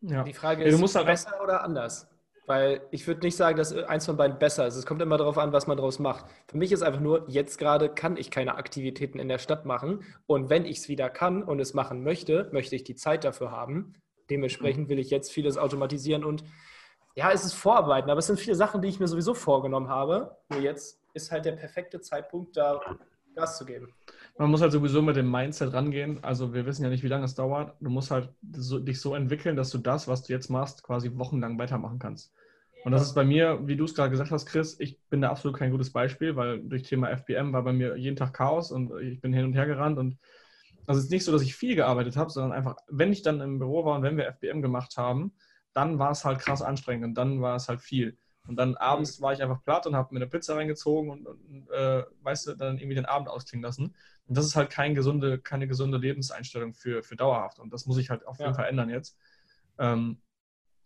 Ja. Die Frage ist, ja, du musst halt besser oder anders? Weil ich würde nicht sagen, dass eins von beiden besser ist. Es kommt immer darauf an, was man daraus macht. Für mich ist einfach nur, jetzt gerade kann ich keine Aktivitäten in der Stadt machen. Und wenn ich es wieder kann und es machen möchte, möchte ich die Zeit dafür haben. Dementsprechend will ich jetzt vieles automatisieren und ja, es ist Vorarbeiten, aber es sind viele Sachen, die ich mir sowieso vorgenommen habe. Nur jetzt ist halt der perfekte Zeitpunkt, da Gas zu geben. Man muss halt sowieso mit dem Mindset rangehen. Also wir wissen ja nicht, wie lange es dauert. Du musst halt so, dich so entwickeln, dass du das, was du jetzt machst, quasi wochenlang weitermachen kannst. Und das ist bei mir, wie du es gerade gesagt hast, Chris, ich bin da absolut kein gutes Beispiel, weil durch Thema FBM war bei mir jeden Tag Chaos und ich bin hin und her gerannt und also es ist nicht so, dass ich viel gearbeitet habe, sondern einfach, wenn ich dann im Büro war und wenn wir FBM gemacht haben, dann war es halt krass anstrengend und dann war es halt viel. Und dann abends war ich einfach platt und habe mir eine Pizza reingezogen und, und äh, weißt du, dann irgendwie den Abend ausklingen lassen. Und das ist halt kein gesunde, keine gesunde Lebenseinstellung für, für dauerhaft. Und das muss ich halt auf jeden ja. Fall ändern jetzt. Ähm,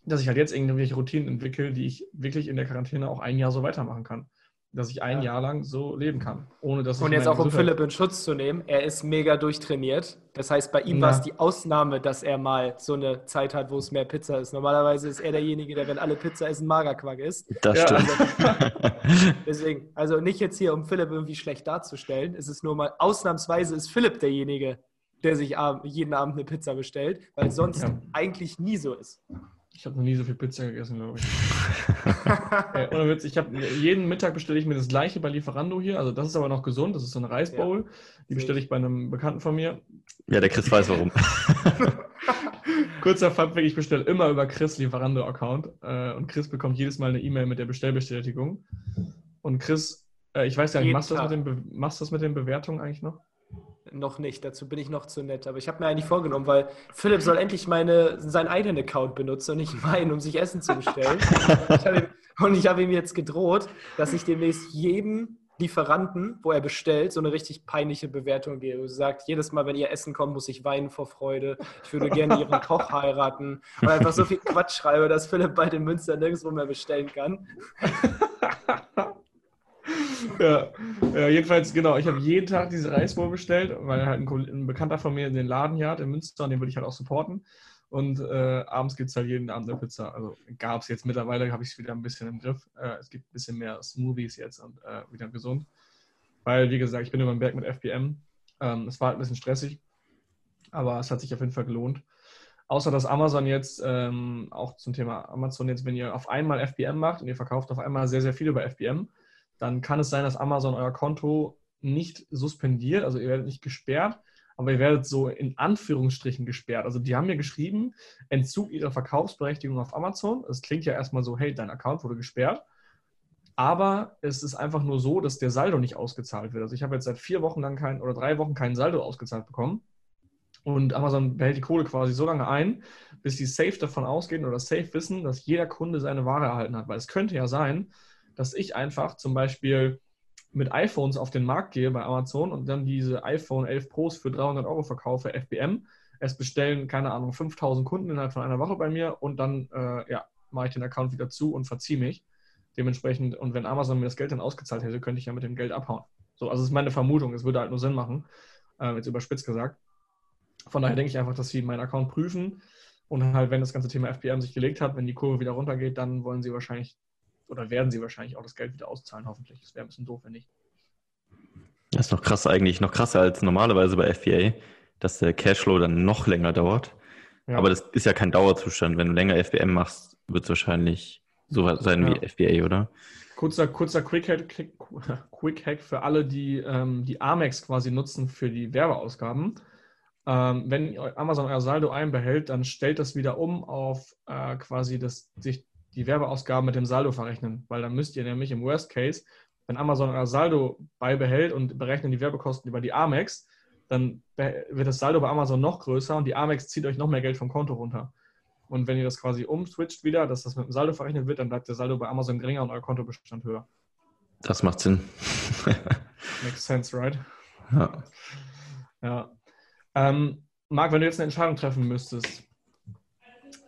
dass ich halt jetzt irgendwelche Routinen entwickle, die ich wirklich in der Quarantäne auch ein Jahr so weitermachen kann dass ich ein ja. Jahr lang so leben kann, ohne dass Und jetzt auch um Philipp in Schutz zu nehmen, er ist mega durchtrainiert. Das heißt, bei ihm ja. war es die Ausnahme, dass er mal so eine Zeit hat, wo es mehr Pizza ist. Normalerweise ist er derjenige, der, wenn alle Pizza essen, Magerquark ist. Das ja. stimmt. Also, deswegen, also nicht jetzt hier, um Philipp irgendwie schlecht darzustellen. Es ist nur mal, ausnahmsweise ist Philipp derjenige, der sich jeden Abend eine Pizza bestellt, weil sonst eigentlich nie so ist. Ich habe noch nie so viel Pizza gegessen, glaube ich. äh, ohne Witz, ich habe jeden Mittag bestelle ich mir das gleiche bei Lieferando hier. Also das ist aber noch gesund. Das ist so eine Reisbowl. Ja. Die bestelle ich bei einem Bekannten von mir. Ja, der Chris weiß warum. Kurzer Funfact, ich bestelle immer über Chris Lieferando-Account. Äh, und Chris bekommt jedes Mal eine E-Mail mit der Bestellbestätigung. Und Chris, äh, ich weiß ja nicht, machst du, das mit den machst du das mit den Bewertungen eigentlich noch? Noch nicht, dazu bin ich noch zu nett. Aber ich habe mir eigentlich vorgenommen, weil Philipp soll endlich meine, seinen eigenen Account benutzen und nicht meinen, um sich Essen zu bestellen. ich ihm, und ich habe ihm jetzt gedroht, dass ich demnächst jedem Lieferanten, wo er bestellt, so eine richtig peinliche Bewertung gebe. Sie sagt, jedes Mal, wenn ihr Essen kommt, muss ich weinen vor Freude. Ich würde gerne ihren Koch heiraten. Und einfach so viel Quatsch schreibe, dass Philipp bei den Münster nirgendwo mehr bestellen kann. ja. ja, jedenfalls, genau. Ich habe jeden Tag diese Reisbowl bestellt, weil halt ein, ein, Bekannter von mir in den Laden hier hat in Münster und den würde ich halt auch supporten. Und äh, abends gibt es halt jeden Abend eine Pizza. Also gab es jetzt mittlerweile, habe ich es wieder ein bisschen im Griff. Äh, es gibt ein bisschen mehr Smoothies jetzt und äh, wieder gesund. Weil, wie gesagt, ich bin über den Berg mit FBM. Ähm, es war halt ein bisschen stressig, aber es hat sich auf jeden Fall gelohnt. Außer dass Amazon jetzt, ähm, auch zum Thema Amazon jetzt, wenn ihr auf einmal FBM macht und ihr verkauft auf einmal sehr, sehr viel über FBM, dann kann es sein, dass Amazon euer Konto nicht suspendiert, also ihr werdet nicht gesperrt, aber ihr werdet so in Anführungsstrichen gesperrt. Also die haben mir geschrieben, Entzug ihrer Verkaufsberechtigung auf Amazon. Es klingt ja erstmal so, hey, dein Account wurde gesperrt. Aber es ist einfach nur so, dass der Saldo nicht ausgezahlt wird. Also ich habe jetzt seit vier Wochen lang kein oder drei Wochen keinen Saldo ausgezahlt bekommen. Und Amazon behält die Kohle quasi so lange ein, bis sie safe davon ausgehen oder safe wissen, dass jeder Kunde seine Ware erhalten hat. Weil es könnte ja sein, dass ich einfach zum Beispiel mit iPhones auf den Markt gehe bei Amazon und dann diese iPhone 11 Pros für 300 Euro verkaufe, FBM. Es bestellen, keine Ahnung, 5000 Kunden innerhalb von einer Woche bei mir und dann äh, ja, mache ich den Account wieder zu und verziehe mich. Dementsprechend, und wenn Amazon mir das Geld dann ausgezahlt hätte, könnte ich ja mit dem Geld abhauen. So, also das ist meine Vermutung. Es würde halt nur Sinn machen, äh, jetzt überspitzt gesagt. Von daher denke ich einfach, dass sie meinen Account prüfen und halt, wenn das ganze Thema FBM sich gelegt hat, wenn die Kurve wieder runtergeht, dann wollen sie wahrscheinlich oder werden sie wahrscheinlich auch das Geld wieder auszahlen, hoffentlich. Das wäre ein bisschen doof, wenn nicht. Das ist noch krass eigentlich, noch krasser als normalerweise bei FBA, dass der Cashflow dann noch länger dauert. Ja. Aber das ist ja kein Dauerzustand. Wenn du länger FBM machst, wird es wahrscheinlich so sein ja. wie FBA, oder? Kurzer, kurzer Quick, Hack, Quick Hack für alle, die ähm, die Amex quasi nutzen für die Werbeausgaben. Ähm, wenn Amazon euer Saldo einbehält, dann stellt das wieder um auf äh, quasi das, sich die Werbeausgaben mit dem Saldo verrechnen, weil dann müsst ihr nämlich im Worst Case, wenn Amazon euer Saldo beibehält und berechnet die Werbekosten über die Amex, dann wird das Saldo bei Amazon noch größer und die Amex zieht euch noch mehr Geld vom Konto runter. Und wenn ihr das quasi umswitcht wieder, dass das mit dem Saldo verrechnet wird, dann bleibt der Saldo bei Amazon geringer und euer Kontobestand höher. Das macht Sinn. Makes sense, right? Ja. ja. Ähm, Marc, wenn du jetzt eine Entscheidung treffen müsstest,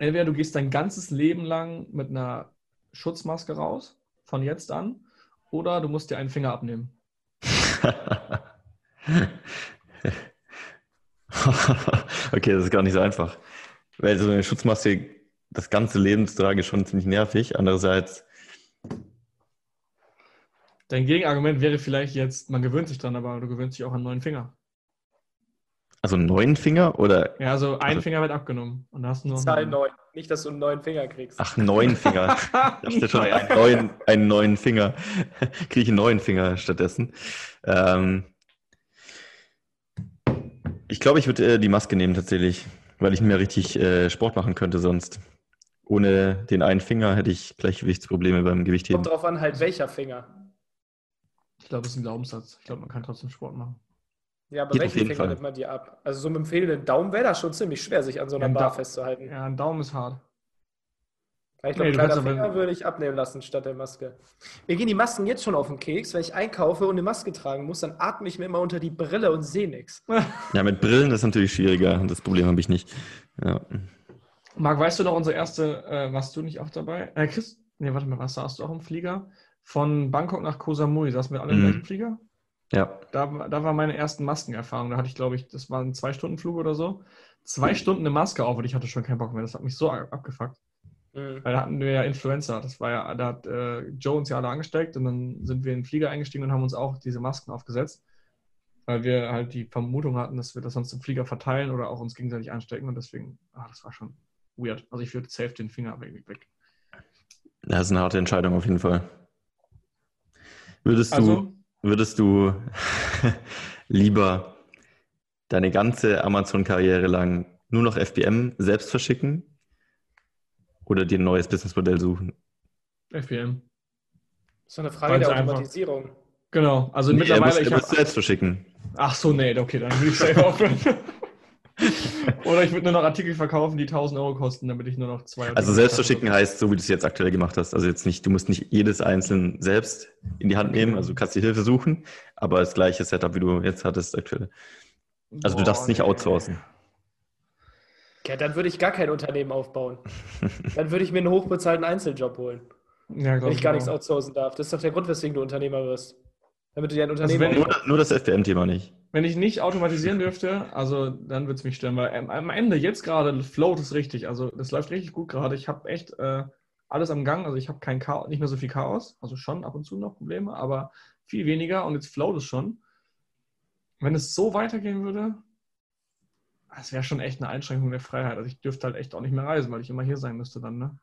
entweder du gehst dein ganzes Leben lang mit einer Schutzmaske raus, von jetzt an, oder du musst dir einen Finger abnehmen. okay, das ist gar nicht so einfach. Weil so eine Schutzmaske das ganze Leben zu tragen ist schon ziemlich nervig. Andererseits. Dein Gegenargument wäre vielleicht jetzt, man gewöhnt sich dran, aber du gewöhnst dich auch an einen neuen Finger. Also einen neuen Finger oder? Ja, also ein also, Finger wird abgenommen und hast nur. Zahl neun. Nicht, dass du einen neuen Finger kriegst. Ach, neun Finger. ich dachte schon, einen neuen, einen neuen Finger. Kriege ich einen neuen Finger stattdessen. Ähm, ich glaube, ich würde äh, die Maske nehmen tatsächlich, weil ich mir richtig äh, Sport machen könnte sonst. Ohne den einen Finger hätte ich Gleichgewichtsprobleme beim Gewichtheben. Kommt drauf an, halt welcher Finger. Ich glaube, das ist ein Glaubenssatz. Ich glaube, man kann trotzdem Sport machen. Ja, aber welchen Finger Fall. nimmt man dir ab? Also so mit dem fehlenden Daumen wäre das schon ziemlich schwer, sich an so einer ja, Bar da festzuhalten. Ja, ein Daumen ist hart. Ich glaube, nee, kleiner Finger würde ich abnehmen lassen statt der Maske. Mir gehen die Masken jetzt schon auf den Keks. Wenn ich einkaufe und eine Maske tragen muss, dann atme ich mir immer unter die Brille und sehe nichts. Ja, mit Brillen ist natürlich schwieriger. Das Problem habe ich nicht. Ja. Marc, weißt du noch unsere erste, äh, warst du nicht auch dabei? Äh, Chris, nee, warte mal, was saßt du auch im Flieger? Von Bangkok nach Koh Samui, saßen wir alle im mhm. gleichen Flieger? Ja. Da, da war meine ersten Maskenerfahrung. Da hatte ich, glaube ich, das war ein Zwei-Stunden-Flug oder so. Zwei Stunden eine Maske auf und ich hatte schon keinen Bock mehr. Das hat mich so abgefuckt. Mhm. Weil da hatten wir ja Influencer. Das war ja, da hat äh, Joe uns ja alle angesteckt und dann sind wir in den Flieger eingestiegen und haben uns auch diese Masken aufgesetzt. Weil wir halt die Vermutung hatten, dass wir das sonst im Flieger verteilen oder auch uns gegenseitig anstecken und deswegen, ach, das war schon weird. Also ich würde safe den Finger weg. weg. Das ist eine harte Entscheidung auf jeden Fall. Würdest du, also, würdest du lieber deine ganze Amazon-Karriere lang nur noch FBM selbst verschicken oder dir ein neues Businessmodell suchen? FBM. Das ist eine Frage der Automatisierung. Einfach, genau, also nee, mittlerweile. Er muss, ich selbst verschicken. Ach so, nee, okay, dann würde ich safe aufhören. Oder ich würde nur noch Artikel verkaufen, die 1000 Euro kosten, damit ich nur noch zwei. Also selbst verschicken heißt, so wie du es jetzt aktuell gemacht hast. Also jetzt nicht, du musst nicht jedes einzeln selbst in die Hand nehmen. Also du kannst die Hilfe suchen, aber das gleiche Setup, wie du jetzt hattest aktuell. Also Boah, du darfst nicht outsourcen. Ja, dann würde ich gar kein Unternehmen aufbauen. dann würde ich mir einen hochbezahlten Einzeljob holen. Ja, wenn ich gar nichts outsourcen darf. Das ist doch der Grund, weswegen du Unternehmer wirst. Damit du dir ein also Unternehmen. Also nur, nur das FBM-Thema nicht. Wenn ich nicht automatisieren dürfte, also dann würde es mich stören, weil am Ende jetzt gerade float es richtig. Also das läuft richtig gut gerade. Ich habe echt äh, alles am Gang. Also ich habe kein Chaos, nicht mehr so viel Chaos. Also schon ab und zu noch Probleme, aber viel weniger und jetzt float es schon. Wenn es so weitergehen würde, das wäre schon echt eine Einschränkung der Freiheit. Also ich dürfte halt echt auch nicht mehr reisen, weil ich immer hier sein müsste dann, ne?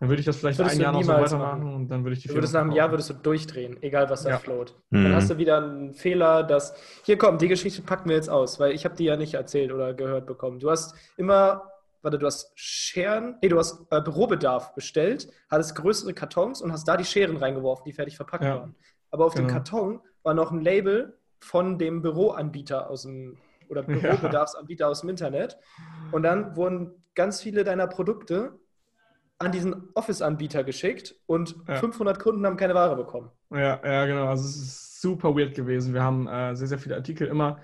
Dann würde ich das vielleicht ein Jahr noch so weitermachen machen. und dann würde ich die du würdest Nach einem Jahr würdest du durchdrehen, egal was da ja. float. Mhm. Dann hast du wieder einen Fehler, dass. Hier komm, die Geschichte packen wir jetzt aus, weil ich habe die ja nicht erzählt oder gehört bekommen. Du hast immer, warte, du hast Scheren, nee, du hast äh, Bürobedarf bestellt, hattest größere Kartons und hast da die Scheren reingeworfen, die fertig verpackt ja. waren. Aber auf genau. dem Karton war noch ein Label von dem Büroanbieter aus dem oder Bürobedarfsanbieter ja. aus dem Internet. Und dann wurden ganz viele deiner Produkte an diesen Office-Anbieter geschickt und ja. 500 Kunden haben keine Ware bekommen. Ja, ja, genau. Also es ist super weird gewesen. Wir haben äh, sehr, sehr viele Artikel immer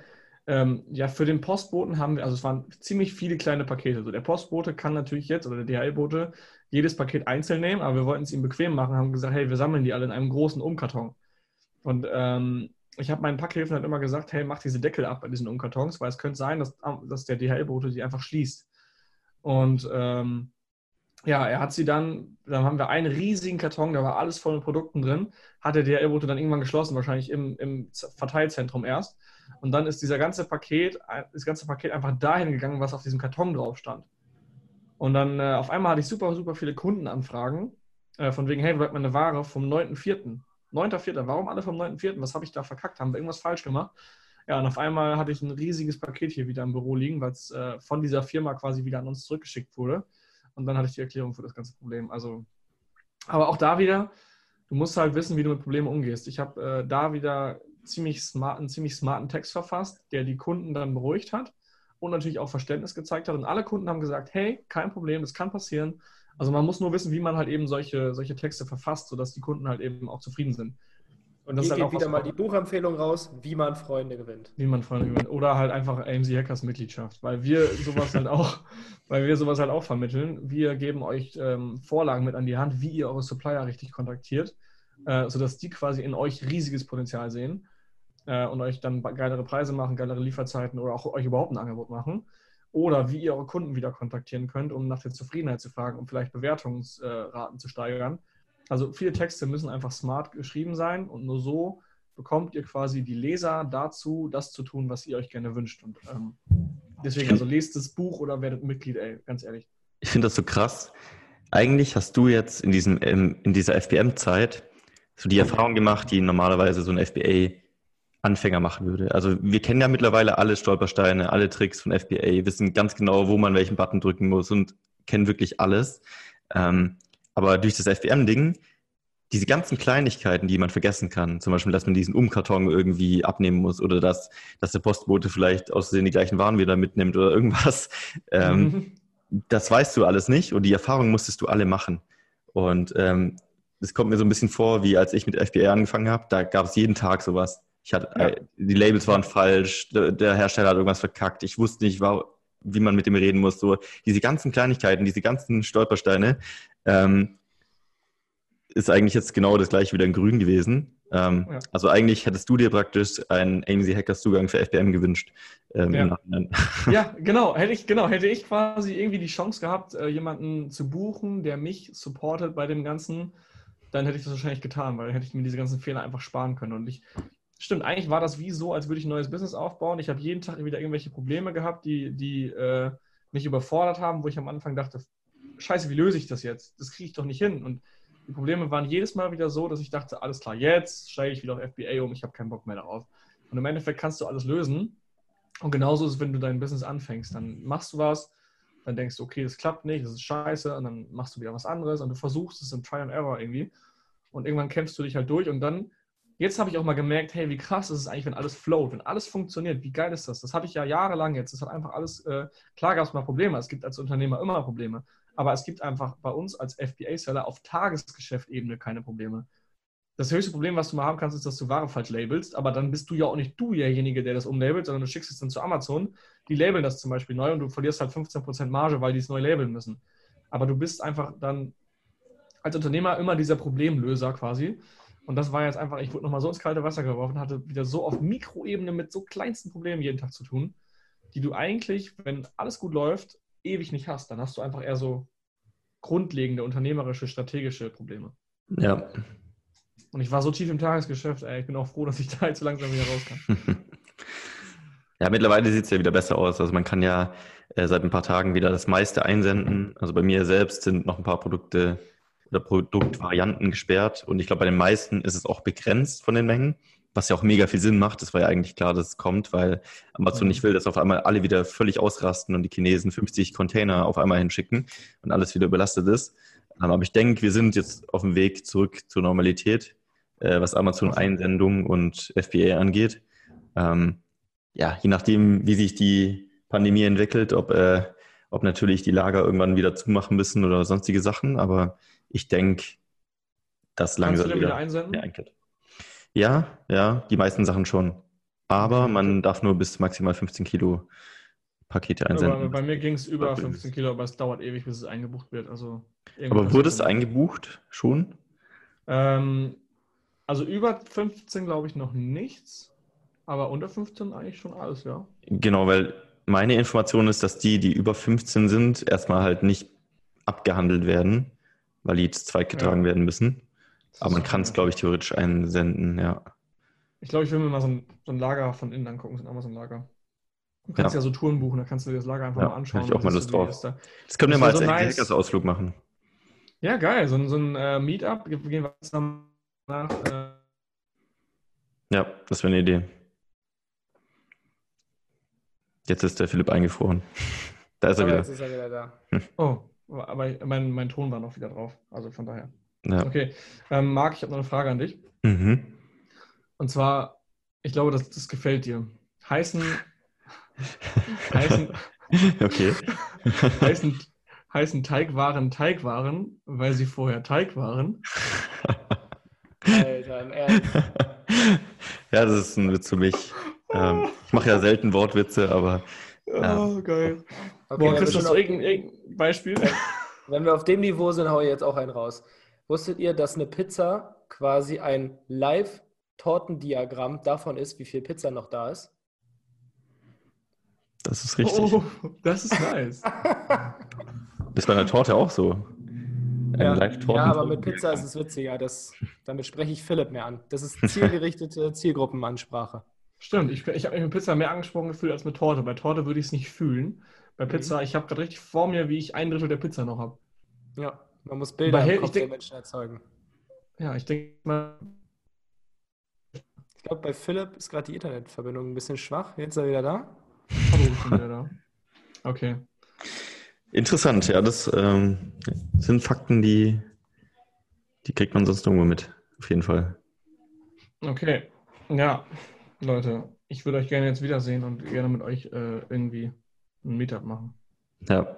Ähm, ja, für den Postboten haben wir, also es waren ziemlich viele kleine Pakete. Also der Postbote kann natürlich jetzt, oder der DHL-Bote, jedes Paket einzeln nehmen, aber wir wollten es ihm bequem machen, haben gesagt, hey, wir sammeln die alle in einem großen Umkarton. Und ähm, ich habe meinen Packhilfen halt immer gesagt, hey, mach diese Deckel ab bei diesen Umkartons, weil es könnte sein, dass, dass der DHL-Bote die einfach schließt. Und ähm, ja, er hat sie dann, dann haben wir einen riesigen Karton, da war alles voll mit Produkten drin, hat der DHL-Bote dann irgendwann geschlossen, wahrscheinlich im, im Verteilzentrum erst. Und dann ist dieser ganze Paket, das ganze Paket einfach dahin gegangen, was auf diesem Karton drauf stand. Und dann äh, auf einmal hatte ich super, super viele Kundenanfragen, äh, von wegen, hey, hat meine Ware vom 9.4.? 9.4., warum alle vom 9.4.? Was habe ich da verkackt? Haben wir irgendwas falsch gemacht? Ja, und auf einmal hatte ich ein riesiges Paket hier wieder im Büro liegen, weil es äh, von dieser Firma quasi wieder an uns zurückgeschickt wurde. Und dann hatte ich die Erklärung für das ganze Problem. Also, aber auch da wieder, du musst halt wissen, wie du mit Problemen umgehst. Ich habe äh, da wieder ziemlich smart, einen ziemlich smarten Text verfasst, der die Kunden dann beruhigt hat und natürlich auch Verständnis gezeigt hat. Und alle Kunden haben gesagt, hey, kein Problem, das kann passieren. Also man muss nur wissen, wie man halt eben solche, solche Texte verfasst, sodass die Kunden halt eben auch zufrieden sind. Und das Hier ist halt geht wieder mal die Buchempfehlung raus, wie man Freunde gewinnt. Wie man Freunde gewinnt. Oder halt einfach AMC Hackers Mitgliedschaft, weil wir sowas halt auch, weil wir sowas halt auch vermitteln. Wir geben euch ähm, Vorlagen mit an die Hand, wie ihr eure Supplier richtig kontaktiert, äh, sodass die quasi in euch riesiges Potenzial sehen äh, und euch dann geilere Preise machen, geilere Lieferzeiten oder auch euch überhaupt ein Angebot machen oder wie ihr eure Kunden wieder kontaktieren könnt, um nach der Zufriedenheit zu fragen, um vielleicht Bewertungsraten zu steigern. Also viele Texte müssen einfach smart geschrieben sein und nur so bekommt ihr quasi die Leser dazu, das zu tun, was ihr euch gerne wünscht. Und ähm, deswegen, also lest das Buch oder werdet Mitglied, ey, ganz ehrlich. Ich finde das so krass. Eigentlich hast du jetzt in, diesem, in dieser FBM-Zeit so die Erfahrung gemacht, die normalerweise so ein FBA Anfänger machen würde. Also wir kennen ja mittlerweile alle Stolpersteine, alle Tricks von FBA, wissen ganz genau, wo man welchen Button drücken muss und kennen wirklich alles. Ähm, aber durch das FBM-Ding, diese ganzen Kleinigkeiten, die man vergessen kann, zum Beispiel, dass man diesen Umkarton irgendwie abnehmen muss oder dass, dass der Postbote vielleicht aus Versehen die gleichen Waren wieder mitnimmt oder irgendwas, ähm, mhm. das weißt du alles nicht und die Erfahrung musstest du alle machen. Und ähm, das kommt mir so ein bisschen vor, wie als ich mit FBA angefangen habe, da gab es jeden Tag sowas. Ich hatte, ja. Äh, die Labels waren falsch, der Hersteller hat irgendwas verkackt, ich wusste nicht, wie man mit dem reden muss. So diese ganzen Kleinigkeiten, diese ganzen Stolpersteine, ähm, ist eigentlich jetzt genau das gleiche wieder in Grün gewesen. Ähm, ja. Also eigentlich hättest du dir praktisch einen AMC Hackers Zugang für FBM gewünscht. Ähm, ja. ja. genau. Hätte ich, genau. Hätte ich quasi irgendwie die Chance gehabt, äh, jemanden zu buchen, der mich supportet bei dem Ganzen, dann hätte ich das wahrscheinlich getan, weil dann hätte ich mir diese ganzen Fehler einfach sparen können. Und ich Stimmt, eigentlich war das wie so, als würde ich ein neues Business aufbauen. Ich habe jeden Tag wieder irgendwelche Probleme gehabt, die, die äh, mich überfordert haben, wo ich am Anfang dachte, scheiße, wie löse ich das jetzt? Das kriege ich doch nicht hin. Und die Probleme waren jedes Mal wieder so, dass ich dachte, alles klar, jetzt steige ich wieder auf FBA um, ich habe keinen Bock mehr darauf. Und im Endeffekt kannst du alles lösen. Und genauso ist es, wenn du dein Business anfängst. Dann machst du was, dann denkst du, okay, das klappt nicht, das ist scheiße, und dann machst du wieder was anderes und du versuchst es im Try and Error irgendwie. Und irgendwann kämpfst du dich halt durch und dann jetzt habe ich auch mal gemerkt, hey, wie krass ist es eigentlich, wenn alles float, wenn alles funktioniert, wie geil ist das? Das hatte ich ja jahrelang jetzt. Das hat einfach alles, äh, klar gab es mal Probleme, es gibt als Unternehmer immer Probleme, aber es gibt einfach bei uns als FBA-Seller auf Tagesgeschäftebene keine Probleme. Das höchste Problem, was du mal haben kannst, ist, dass du Ware falsch labelst, aber dann bist du ja auch nicht du derjenige, der das umlabelt, sondern du schickst es dann zu Amazon. Die labeln das zum Beispiel neu und du verlierst halt 15% Marge, weil die es neu labeln müssen. Aber du bist einfach dann als Unternehmer immer dieser Problemlöser quasi. Und das war jetzt einfach, ich wurde nochmal so ins kalte Wasser geworfen, hatte wieder so auf Mikroebene mit so kleinsten Problemen jeden Tag zu tun, die du eigentlich, wenn alles gut läuft, ewig nicht hast. Dann hast du einfach eher so grundlegende unternehmerische, strategische Probleme. Ja. Und ich war so tief im Tagesgeschäft, ey, ich bin auch froh, dass ich da jetzt so langsam wieder raus kann. ja, mittlerweile sieht es ja wieder besser aus. Also man kann ja äh, seit ein paar Tagen wieder das meiste einsenden. Also bei mir selbst sind noch ein paar Produkte oder Produktvarianten gesperrt. Und ich glaube, bei den meisten ist es auch begrenzt von den Mengen, was ja auch mega viel Sinn macht. Das war ja eigentlich klar, dass es kommt, weil Amazon nicht will, dass auf einmal alle wieder völlig ausrasten und die Chinesen 50 Container auf einmal hinschicken und alles wieder überlastet ist. Ähm, aber ich denke, wir sind jetzt auf dem Weg zurück zur Normalität, äh, was Amazon-Einsendung und FBA angeht. Ähm, ja, je nachdem, wie sich die Pandemie entwickelt, ob, äh, ob natürlich die Lager irgendwann wieder zumachen müssen oder sonstige Sachen. Aber ich denke, dass langsam wieder, wieder einsenden? Ja, ja, die meisten Sachen schon. aber man darf nur bis maximal 15 Kilo Pakete einsenden. Aber bei mir ging es über 15 Kilo, aber es dauert ewig, bis es eingebucht wird. Also aber wurde es eingebucht schon? Ähm, also über 15 glaube ich noch nichts, aber unter 15 eigentlich schon alles, ja. Genau, weil meine Information ist, dass die, die über 15 sind, erstmal halt nicht abgehandelt werden, weil die jetzt zweitgetragen ja. werden müssen. Aber man kann es, glaube ich, theoretisch einsenden, ja. Ich glaube, ich will mir mal so ein, so ein Lager von innen angucken, so ein Amazon-Lager. Du kannst ja. ja. so Touren buchen, da kannst du dir das Lager einfach ja, mal anschauen. ich auch mal Lust drauf. Da. Das können wir mal als so nice. Hackers-Ausflug machen. Ja, geil. So, so ein äh, Meetup. Gehen wir jetzt nach. Äh... Ja, das wäre eine Idee. Jetzt ist der Philipp eingefroren. Da ist er wieder. Jetzt ist er wieder da. Oh, aber mein, mein Ton war noch wieder drauf. Also von daher. Ja. Okay. Ähm, Marc, ich habe noch eine Frage an dich. Mhm. Und zwar, ich glaube, das, das gefällt dir. Heißen. heißen okay. heißen, heißen Teigwaren Teigwaren, weil sie vorher Teig waren. Alter, im Ernst. Ja, das ist ein Witz für mich. Ähm, ich mache ja selten Wortwitze, aber. Ja. Oh, geil. Okay, Boah, kriegst du irgendein, irgendein Beispiel? Wenn wir auf dem Niveau sind, haue ich jetzt auch einen raus. Wusstet ihr, dass eine Pizza quasi ein Live-Tortendiagramm davon ist, wie viel Pizza noch da ist? Das ist richtig. Oh, das ist nice. das ist bei einer Torte auch so. Ja, ja, aber mit Pizza ist es witziger. Das, damit spreche ich Philipp mehr an. Das ist zielgerichtete Zielgruppenansprache. Stimmt, ich, ich habe mich mit Pizza mehr angesprochen gefühlt als mit Torte. Bei Torte würde ich es nicht fühlen. Bei. Pizza, mhm. ich habe gerade richtig vor mir, wie ich ein Drittel der Pizza noch habe. Ja, man muss Bilder im Kopf der Menschen erzeugen. Ja, ich denke mal. Ich glaube, bei Philipp ist gerade die Internetverbindung ein bisschen schwach. Jetzt ist er wieder da. Oh, wieder da. Okay. Interessant, ja, das ähm, sind Fakten, die, die kriegt man sonst irgendwo mit, auf jeden Fall. Okay, ja, Leute, ich würde euch gerne jetzt wiedersehen und gerne mit euch äh, irgendwie ein Meetup machen. Ja.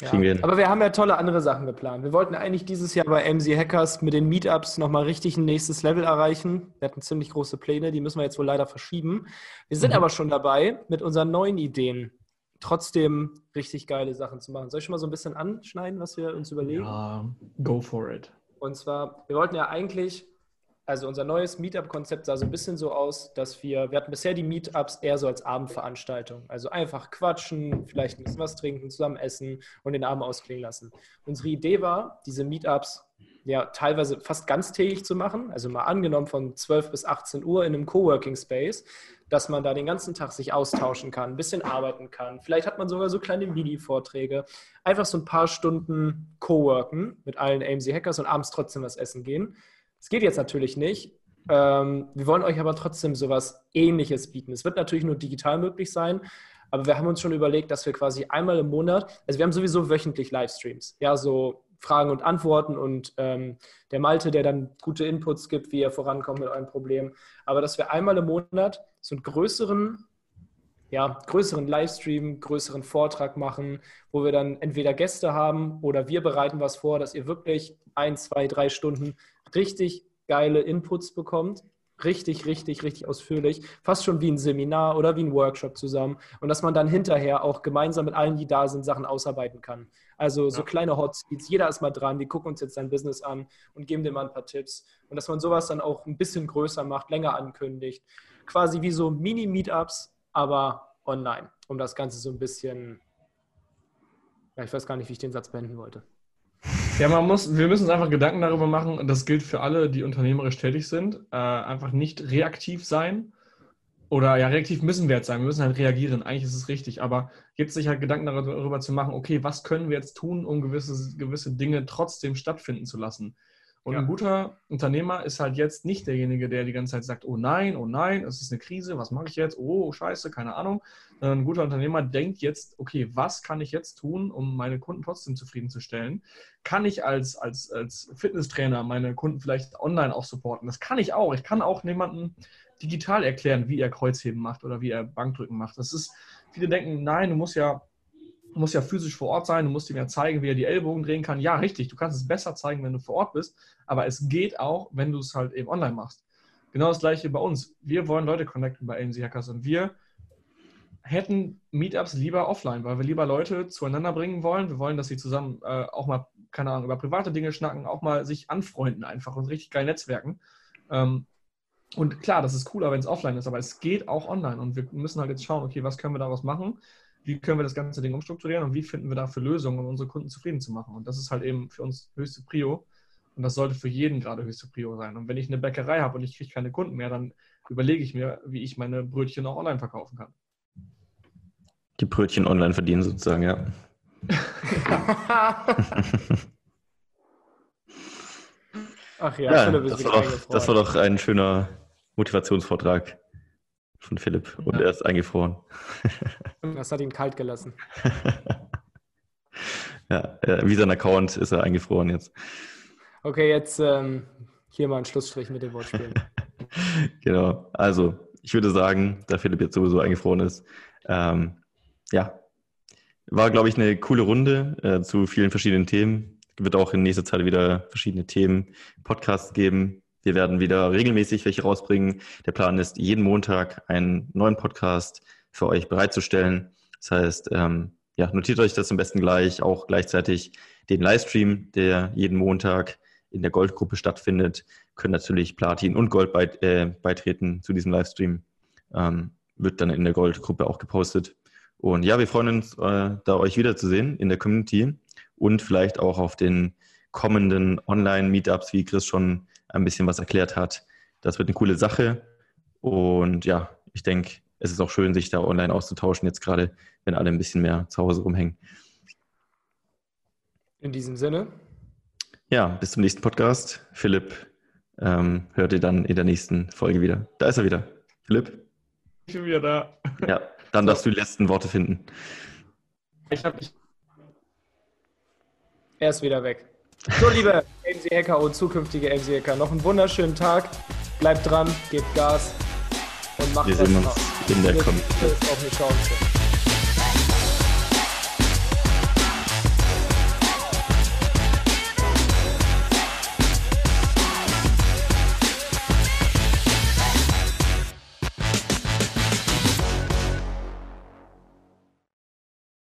Ja, wir aber wir haben ja tolle andere Sachen geplant. Wir wollten eigentlich dieses Jahr bei MC Hackers mit den Meetups nochmal richtig ein nächstes Level erreichen. Wir hatten ziemlich große Pläne, die müssen wir jetzt wohl leider verschieben. Wir sind mhm. aber schon dabei mit unseren neuen Ideen trotzdem richtig geile Sachen zu machen. Soll ich schon mal so ein bisschen anschneiden, was wir uns überlegen? Ja, go for it. Und zwar, wir wollten ja eigentlich, also unser neues Meetup-Konzept sah so ein bisschen so aus, dass wir, wir hatten bisher die Meetups eher so als Abendveranstaltung. Also einfach quatschen, vielleicht ein bisschen was trinken, zusammen essen und den Abend ausklingen lassen. Unsere Idee war, diese Meetups ja teilweise fast ganztägig zu machen, also mal angenommen von 12 bis 18 Uhr in einem Coworking Space, dass man da den ganzen Tag sich austauschen kann, ein bisschen arbeiten kann. Vielleicht hat man sogar so kleine Mini-Vorträge. Einfach so ein paar Stunden Coworken mit allen AMC Hackers und abends trotzdem was essen gehen. Es geht jetzt natürlich nicht. Ähm, wir wollen euch aber trotzdem sowas Ähnliches bieten. Es wird natürlich nur digital möglich sein, aber wir haben uns schon überlegt, dass wir quasi einmal im Monat, also wir haben sowieso wöchentlich Livestreams, ja, so Fragen und Antworten und ähm, der Malte, der dann gute Inputs gibt, wie ihr vorankommt mit eurem Problem. Aber dass wir einmal im Monat so einen größeren, ja, größeren Livestream, größeren Vortrag machen, wo wir dann entweder Gäste haben oder wir bereiten was vor, dass ihr wirklich ein, zwei, drei Stunden richtig geile Inputs bekommt richtig, richtig, richtig ausführlich, fast schon wie ein Seminar oder wie ein Workshop zusammen und dass man dann hinterher auch gemeinsam mit allen, die da sind, Sachen ausarbeiten kann. Also so ja. kleine Hotspeeds, jeder ist mal dran, wir gucken uns jetzt sein Business an und geben dir mal ein paar Tipps und dass man sowas dann auch ein bisschen größer macht, länger ankündigt, quasi wie so Mini-Meetups, aber online, um das Ganze so ein bisschen, ja, ich weiß gar nicht, wie ich den Satz beenden wollte. Ja, man muss, wir müssen uns einfach Gedanken darüber machen, und das gilt für alle, die unternehmerisch tätig sind, äh, einfach nicht reaktiv sein. Oder ja, reaktiv müssen wir jetzt sein, wir müssen halt reagieren. Eigentlich ist es richtig, aber jetzt sich halt Gedanken darüber zu machen, okay, was können wir jetzt tun, um gewisse, gewisse Dinge trotzdem stattfinden zu lassen? Und ja. ein guter Unternehmer ist halt jetzt nicht derjenige, der die ganze Zeit sagt, oh nein, oh nein, es ist eine Krise, was mache ich jetzt? Oh, scheiße, keine Ahnung. Ein guter Unternehmer denkt jetzt, okay, was kann ich jetzt tun, um meine Kunden trotzdem zufriedenzustellen? Kann ich als, als, als Fitnesstrainer meine Kunden vielleicht online auch supporten? Das kann ich auch. Ich kann auch jemanden digital erklären, wie er Kreuzheben macht oder wie er Bankdrücken macht. Das ist, viele denken, nein, du musst ja Du musst ja physisch vor Ort sein, du musst ihm ja zeigen, wie er die Ellbogen drehen kann. Ja, richtig, du kannst es besser zeigen, wenn du vor Ort bist, aber es geht auch, wenn du es halt eben online machst. Genau das gleiche bei uns. Wir wollen Leute connecten bei AMC Hackers und wir hätten Meetups lieber offline, weil wir lieber Leute zueinander bringen wollen. Wir wollen, dass sie zusammen äh, auch mal, keine Ahnung, über private Dinge schnacken, auch mal sich anfreunden einfach und richtig geil netzwerken. Ähm, und klar, das ist cooler, wenn es offline ist, aber es geht auch online und wir müssen halt jetzt schauen, okay, was können wir daraus machen? Wie können wir das ganze Ding umstrukturieren und wie finden wir dafür Lösungen, um unsere Kunden zufrieden zu machen? Und das ist halt eben für uns höchste Prio. Und das sollte für jeden gerade höchste Prio sein. Und wenn ich eine Bäckerei habe und ich kriege keine Kunden mehr, dann überlege ich mir, wie ich meine Brötchen auch online verkaufen kann. Die Brötchen online verdienen sozusagen, ja. Ach ja, ja das, war doch, das war doch ein schöner Motivationsvortrag von Philipp und ja. er ist eingefroren. Das hat ihn kalt gelassen. ja, wie sein Account ist er eingefroren jetzt. Okay, jetzt ähm, hier mal ein Schlussstrich mit den Wortspielen. genau, also ich würde sagen, da Philipp jetzt sowieso eingefroren ist, ähm, ja, war, glaube ich, eine coole Runde äh, zu vielen verschiedenen Themen. Wird auch in nächster Zeit wieder verschiedene Themen, Podcasts geben. Wir werden wieder regelmäßig welche rausbringen. Der Plan ist, jeden Montag einen neuen Podcast für euch bereitzustellen. Das heißt, ähm, ja, notiert euch das am besten gleich, auch gleichzeitig den Livestream, der jeden Montag in der Goldgruppe stattfindet, können natürlich Platin und Gold beit, äh, beitreten zu diesem Livestream. Ähm, wird dann in der Goldgruppe auch gepostet. Und ja, wir freuen uns, äh, da euch wiederzusehen in der Community und vielleicht auch auf den kommenden Online-Meetups, wie Chris schon ein bisschen was erklärt hat. Das wird eine coole Sache. Und ja, ich denke, es ist auch schön, sich da online auszutauschen, jetzt gerade, wenn alle ein bisschen mehr zu Hause rumhängen. In diesem Sinne. Ja, bis zum nächsten Podcast. Philipp ähm, hört ihr dann in der nächsten Folge wieder. Da ist er wieder. Philipp? Ich bin wieder da. Ja. Dann so. darfst du die letzten Worte finden. Ich hab, ich er ist wieder weg. So, liebe AMC-Hacker und zukünftige AMC-Hacker, noch einen wunderschönen Tag. Bleibt dran, gebt Gas und macht Wir sehen uns in der Community.